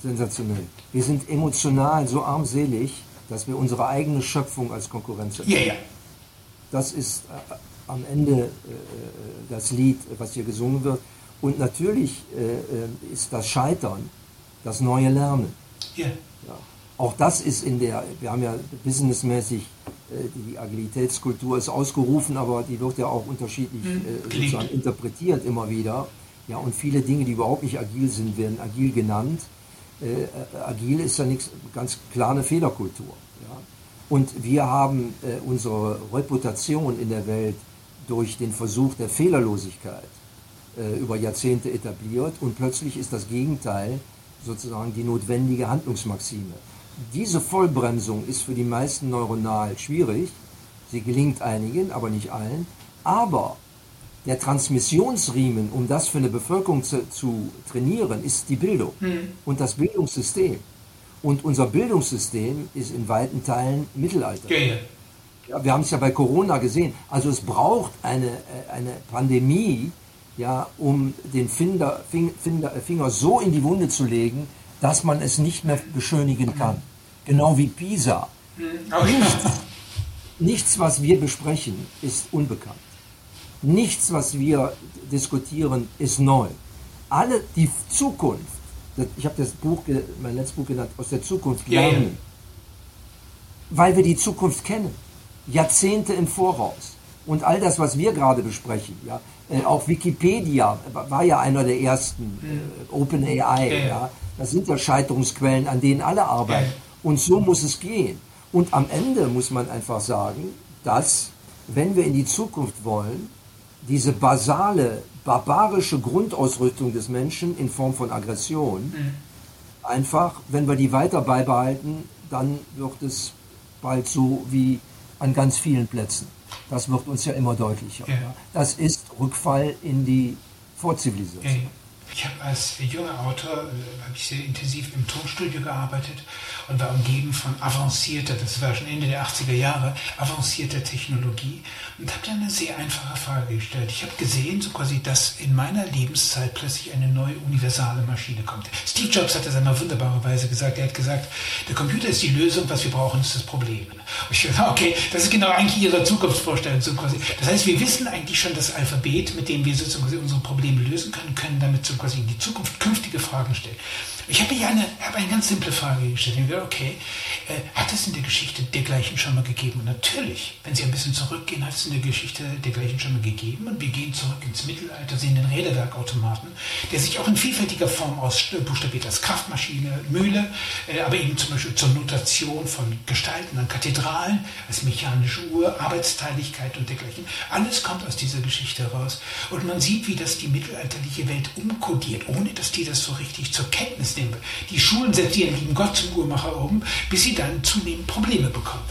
Sensationell. Wir sind emotional so armselig, dass wir unsere eigene Schöpfung als Konkurrenz erkennen. Ja, ja. Das ist äh, am Ende äh, das Lied, was hier gesungen wird. Und natürlich äh, ist das Scheitern das neue Lernen. Yeah. Ja. Auch das ist in der, wir haben ja businessmäßig, die Agilitätskultur ist ausgerufen, aber die wird ja auch unterschiedlich mhm. sozusagen interpretiert immer wieder. Ja, und viele Dinge, die überhaupt nicht agil sind, werden agil genannt. Äh, agil ist ja nichts, ganz klar eine Fehlerkultur. Und wir haben äh, unsere Reputation in der Welt durch den Versuch der Fehlerlosigkeit äh, über Jahrzehnte etabliert und plötzlich ist das Gegenteil sozusagen die notwendige Handlungsmaxime. Diese Vollbremsung ist für die meisten neuronal schwierig. Sie gelingt einigen, aber nicht allen. Aber der Transmissionsriemen, um das für eine Bevölkerung zu, zu trainieren, ist die Bildung mhm. und das Bildungssystem. Und unser Bildungssystem ist in weiten Teilen Mittelalter. Ja, ja. Ja, wir haben es ja bei Corona gesehen. Also es braucht eine, äh, eine Pandemie, ja, um den Finder, Finger, Finger so in die Wunde zu legen, dass man es nicht mehr beschönigen kann. Genau wie Pisa. Nichts, nichts, was wir besprechen, ist unbekannt. Nichts, was wir diskutieren, ist neu. Alle die Zukunft ich habe das Buch, mein letztes Buch genannt, aus der Zukunft lernen. Yeah. Weil wir die Zukunft kennen. Jahrzehnte im Voraus. Und all das, was wir gerade besprechen, ja, äh, auch Wikipedia war ja einer der ersten, äh, OpenAI, yeah. ja, das sind ja Scheiterungsquellen, an denen alle arbeiten. Und so muss es gehen. Und am Ende muss man einfach sagen, dass, wenn wir in die Zukunft wollen, diese basale, barbarische Grundausrüstung des Menschen in Form von Aggression, mhm. einfach, wenn wir die weiter beibehalten, dann wird es bald so wie an ganz vielen Plätzen. Das wird uns ja immer deutlicher. Ja. Das ist Rückfall in die Vorzivilisation. Ja, ich habe als junger Autor äh, ich sehr intensiv im Tonstudio gearbeitet und war umgeben von avancierter, das war schon Ende der 80er Jahre, avancierter Technologie und habe dann eine sehr einfache Frage gestellt. Ich habe gesehen, so quasi, dass in meiner Lebenszeit plötzlich eine neue universale Maschine kommt. Steve Jobs hat das einmal wunderbarerweise gesagt. Er hat gesagt, der Computer ist die Lösung, was wir brauchen, ist das Problem. Und ich dachte, okay, das ist genau eigentlich Ihre Zukunftsvorstellung. So quasi. Das heißt, wir wissen eigentlich schon das Alphabet, mit dem wir sozusagen unsere Probleme lösen können, können damit so quasi in die Zukunft künftige Fragen stellen. Ich habe mir eine, habe eine ganz simple Frage gestellt. Ich dachte, okay, äh, hat es in der Geschichte dergleichen schon mal gegeben? Und natürlich, wenn Sie ein bisschen zurückgehen, hat es in der Geschichte dergleichen schon mal gegeben. Und wir gehen zurück ins Mittelalter, sehen den Räderwerkautomaten, der sich auch in vielfältiger Form ausbuchstabiert als Kraftmaschine, Mühle, äh, aber eben zum Beispiel zur Notation von Gestalten an Kathedralen, als mechanische Uhr, Arbeitsteiligkeit und dergleichen. Alles kommt aus dieser Geschichte heraus. Und man sieht, wie das die mittelalterliche Welt umkodiert, ohne dass die das so richtig zur Kenntnis nehmen. Die Schulen setzen ihren lieben Gott zum Uhrmacher um, bis sie dann zunehmend Probleme bekommen.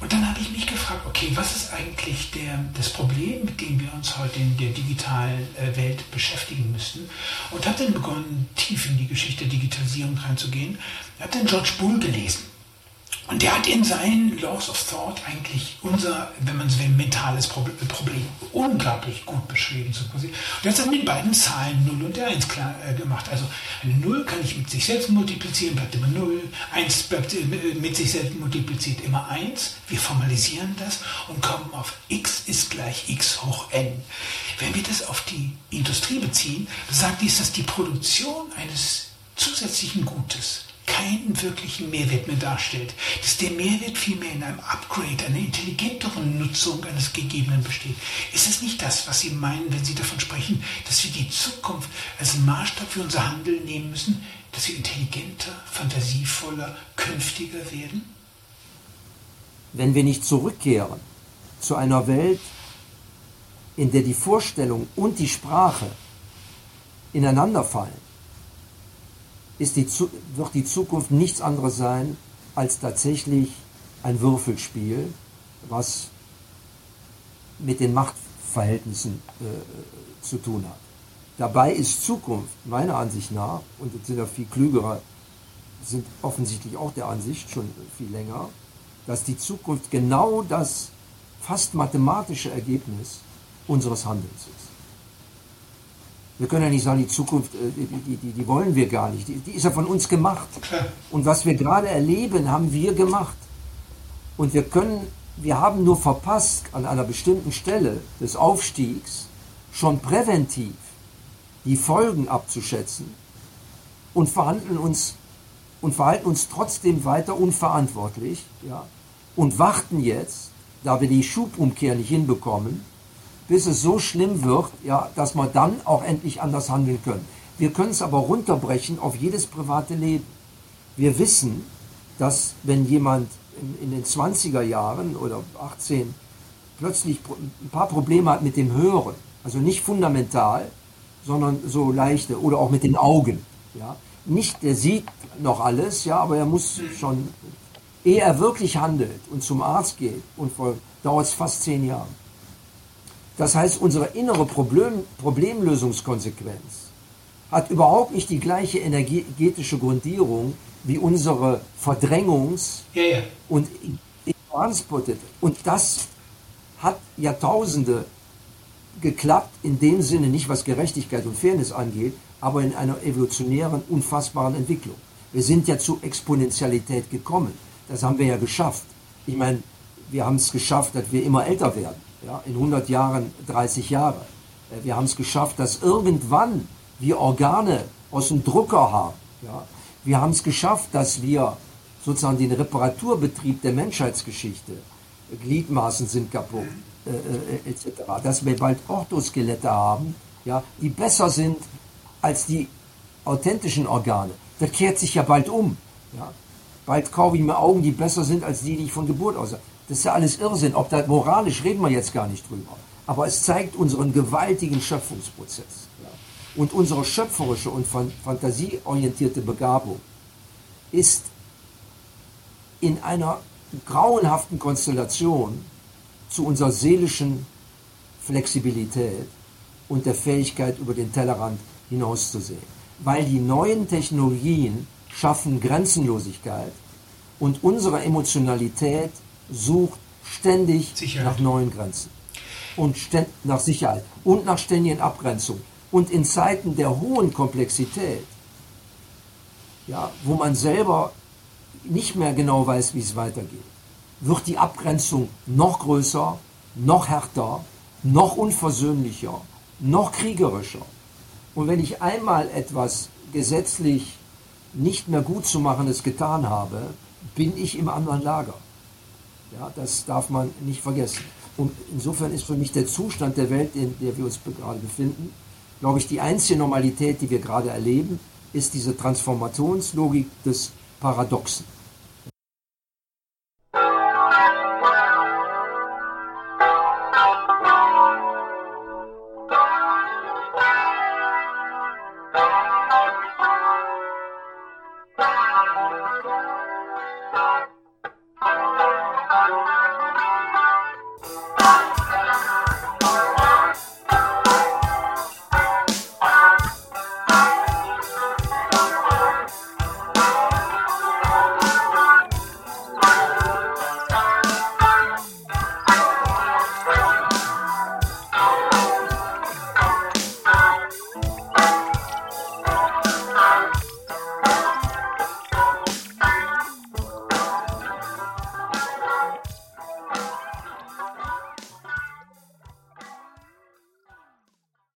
Und dann habe ich mich gefragt, okay, was ist eigentlich der, das Problem, mit dem wir uns heute in der digitalen äh, Welt beschäftigen müssten? Und habe dann begonnen, tief in die Geschichte der Digitalisierung reinzugehen. Ich habe dann George Bull gelesen. Und der hat in seinen Laws of Thought eigentlich unser, wenn man so will, mentales Problem, Problem unglaublich gut beschrieben. So quasi. Und er hat das mit beiden Zahlen 0 und der 1 klar äh, gemacht. Also eine 0 kann ich mit sich selbst multiplizieren, bleibt immer 0. 1 bleibt äh, mit sich selbst multipliziert immer 1. Wir formalisieren das und kommen auf x ist gleich x hoch n. Wenn wir das auf die Industrie beziehen, sagt dies, dass die Produktion eines zusätzlichen Gutes keinen wirklichen Mehrwert mehr darstellt, dass der Mehrwert vielmehr in einem Upgrade, einer intelligenteren Nutzung eines Gegebenen besteht. Ist es nicht das, was Sie meinen, wenn Sie davon sprechen, dass wir die Zukunft als Maßstab für unser Handeln nehmen müssen, dass wir intelligenter, fantasievoller, künftiger werden? Wenn wir nicht zurückkehren zu einer Welt, in der die Vorstellung und die Sprache ineinanderfallen, die, wird die Zukunft nichts anderes sein als tatsächlich ein Würfelspiel, was mit den Machtverhältnissen äh, zu tun hat. Dabei ist Zukunft meiner Ansicht nach, und jetzt sind ja viel klügere, sind offensichtlich auch der Ansicht schon viel länger, dass die Zukunft genau das fast mathematische Ergebnis unseres Handelns ist. Wir können ja nicht sagen, die Zukunft, äh, die, die, die, die wollen wir gar nicht. Die, die, ist ja von uns gemacht. Und was wir gerade erleben, haben wir gemacht. Und wir können, wir haben nur verpasst, an einer bestimmten Stelle des Aufstiegs schon präventiv die Folgen abzuschätzen und verhandeln uns und verhalten uns trotzdem weiter unverantwortlich, ja, und warten jetzt, da wir die Schubumkehr nicht hinbekommen, bis es so schlimm wird, ja, dass wir dann auch endlich anders handeln können. Wir können es aber runterbrechen auf jedes private Leben. Wir wissen, dass wenn jemand in, in den 20er Jahren oder 18 plötzlich ein paar Probleme hat mit dem Hören, also nicht fundamental, sondern so leichte oder auch mit den Augen, ja, nicht, der sieht noch alles, ja, aber er muss schon, ehe er wirklich handelt und zum Arzt geht, und dauert es fast zehn Jahre. Das heißt, unsere innere Problem, Problemlösungskonsequenz hat überhaupt nicht die gleiche energetische Grundierung wie unsere Verdrängungs- ja, ja. und Ignoranzpolitik. Und das hat Jahrtausende geklappt, in dem Sinne nicht, was Gerechtigkeit und Fairness angeht, aber in einer evolutionären, unfassbaren Entwicklung. Wir sind ja zu Exponentialität gekommen. Das haben wir ja geschafft. Ich meine, wir haben es geschafft, dass wir immer älter werden ja, in 100 Jahren 30 Jahre. Äh, wir haben es geschafft, dass irgendwann wir Organe aus dem Drucker haben. Ja. Wir haben es geschafft, dass wir sozusagen den Reparaturbetrieb der Menschheitsgeschichte, Gliedmaßen sind kaputt, äh, äh, etc., dass wir bald Orthoskelette haben, ja, die besser sind als die authentischen Organe. Das kehrt sich ja bald um. Ja. Bald kaufe ich mir Augen, die besser sind als die, die ich von Geburt aus habe. Das ist ja alles Irrsinn. Ob das moralisch, reden wir jetzt gar nicht drüber. Aber es zeigt unseren gewaltigen Schöpfungsprozess. Und unsere schöpferische und fantasieorientierte Begabung ist in einer grauenhaften Konstellation zu unserer seelischen Flexibilität und der Fähigkeit, über den Tellerrand hinauszusehen. Weil die neuen Technologien schaffen Grenzenlosigkeit und unsere Emotionalität sucht ständig Sicherheit. nach neuen Grenzen und nach Sicherheit und nach ständigen Abgrenzungen. Und in Zeiten der hohen Komplexität, ja, wo man selber nicht mehr genau weiß, wie es weitergeht, wird die Abgrenzung noch größer, noch härter, noch unversöhnlicher, noch kriegerischer. Und wenn ich einmal etwas gesetzlich nicht mehr gut zu machendes getan habe, bin ich im anderen Lager. Ja, das darf man nicht vergessen. Und insofern ist für mich der Zustand der Welt, in der wir uns gerade befinden, glaube ich, die einzige Normalität, die wir gerade erleben, ist diese Transformationslogik des Paradoxen.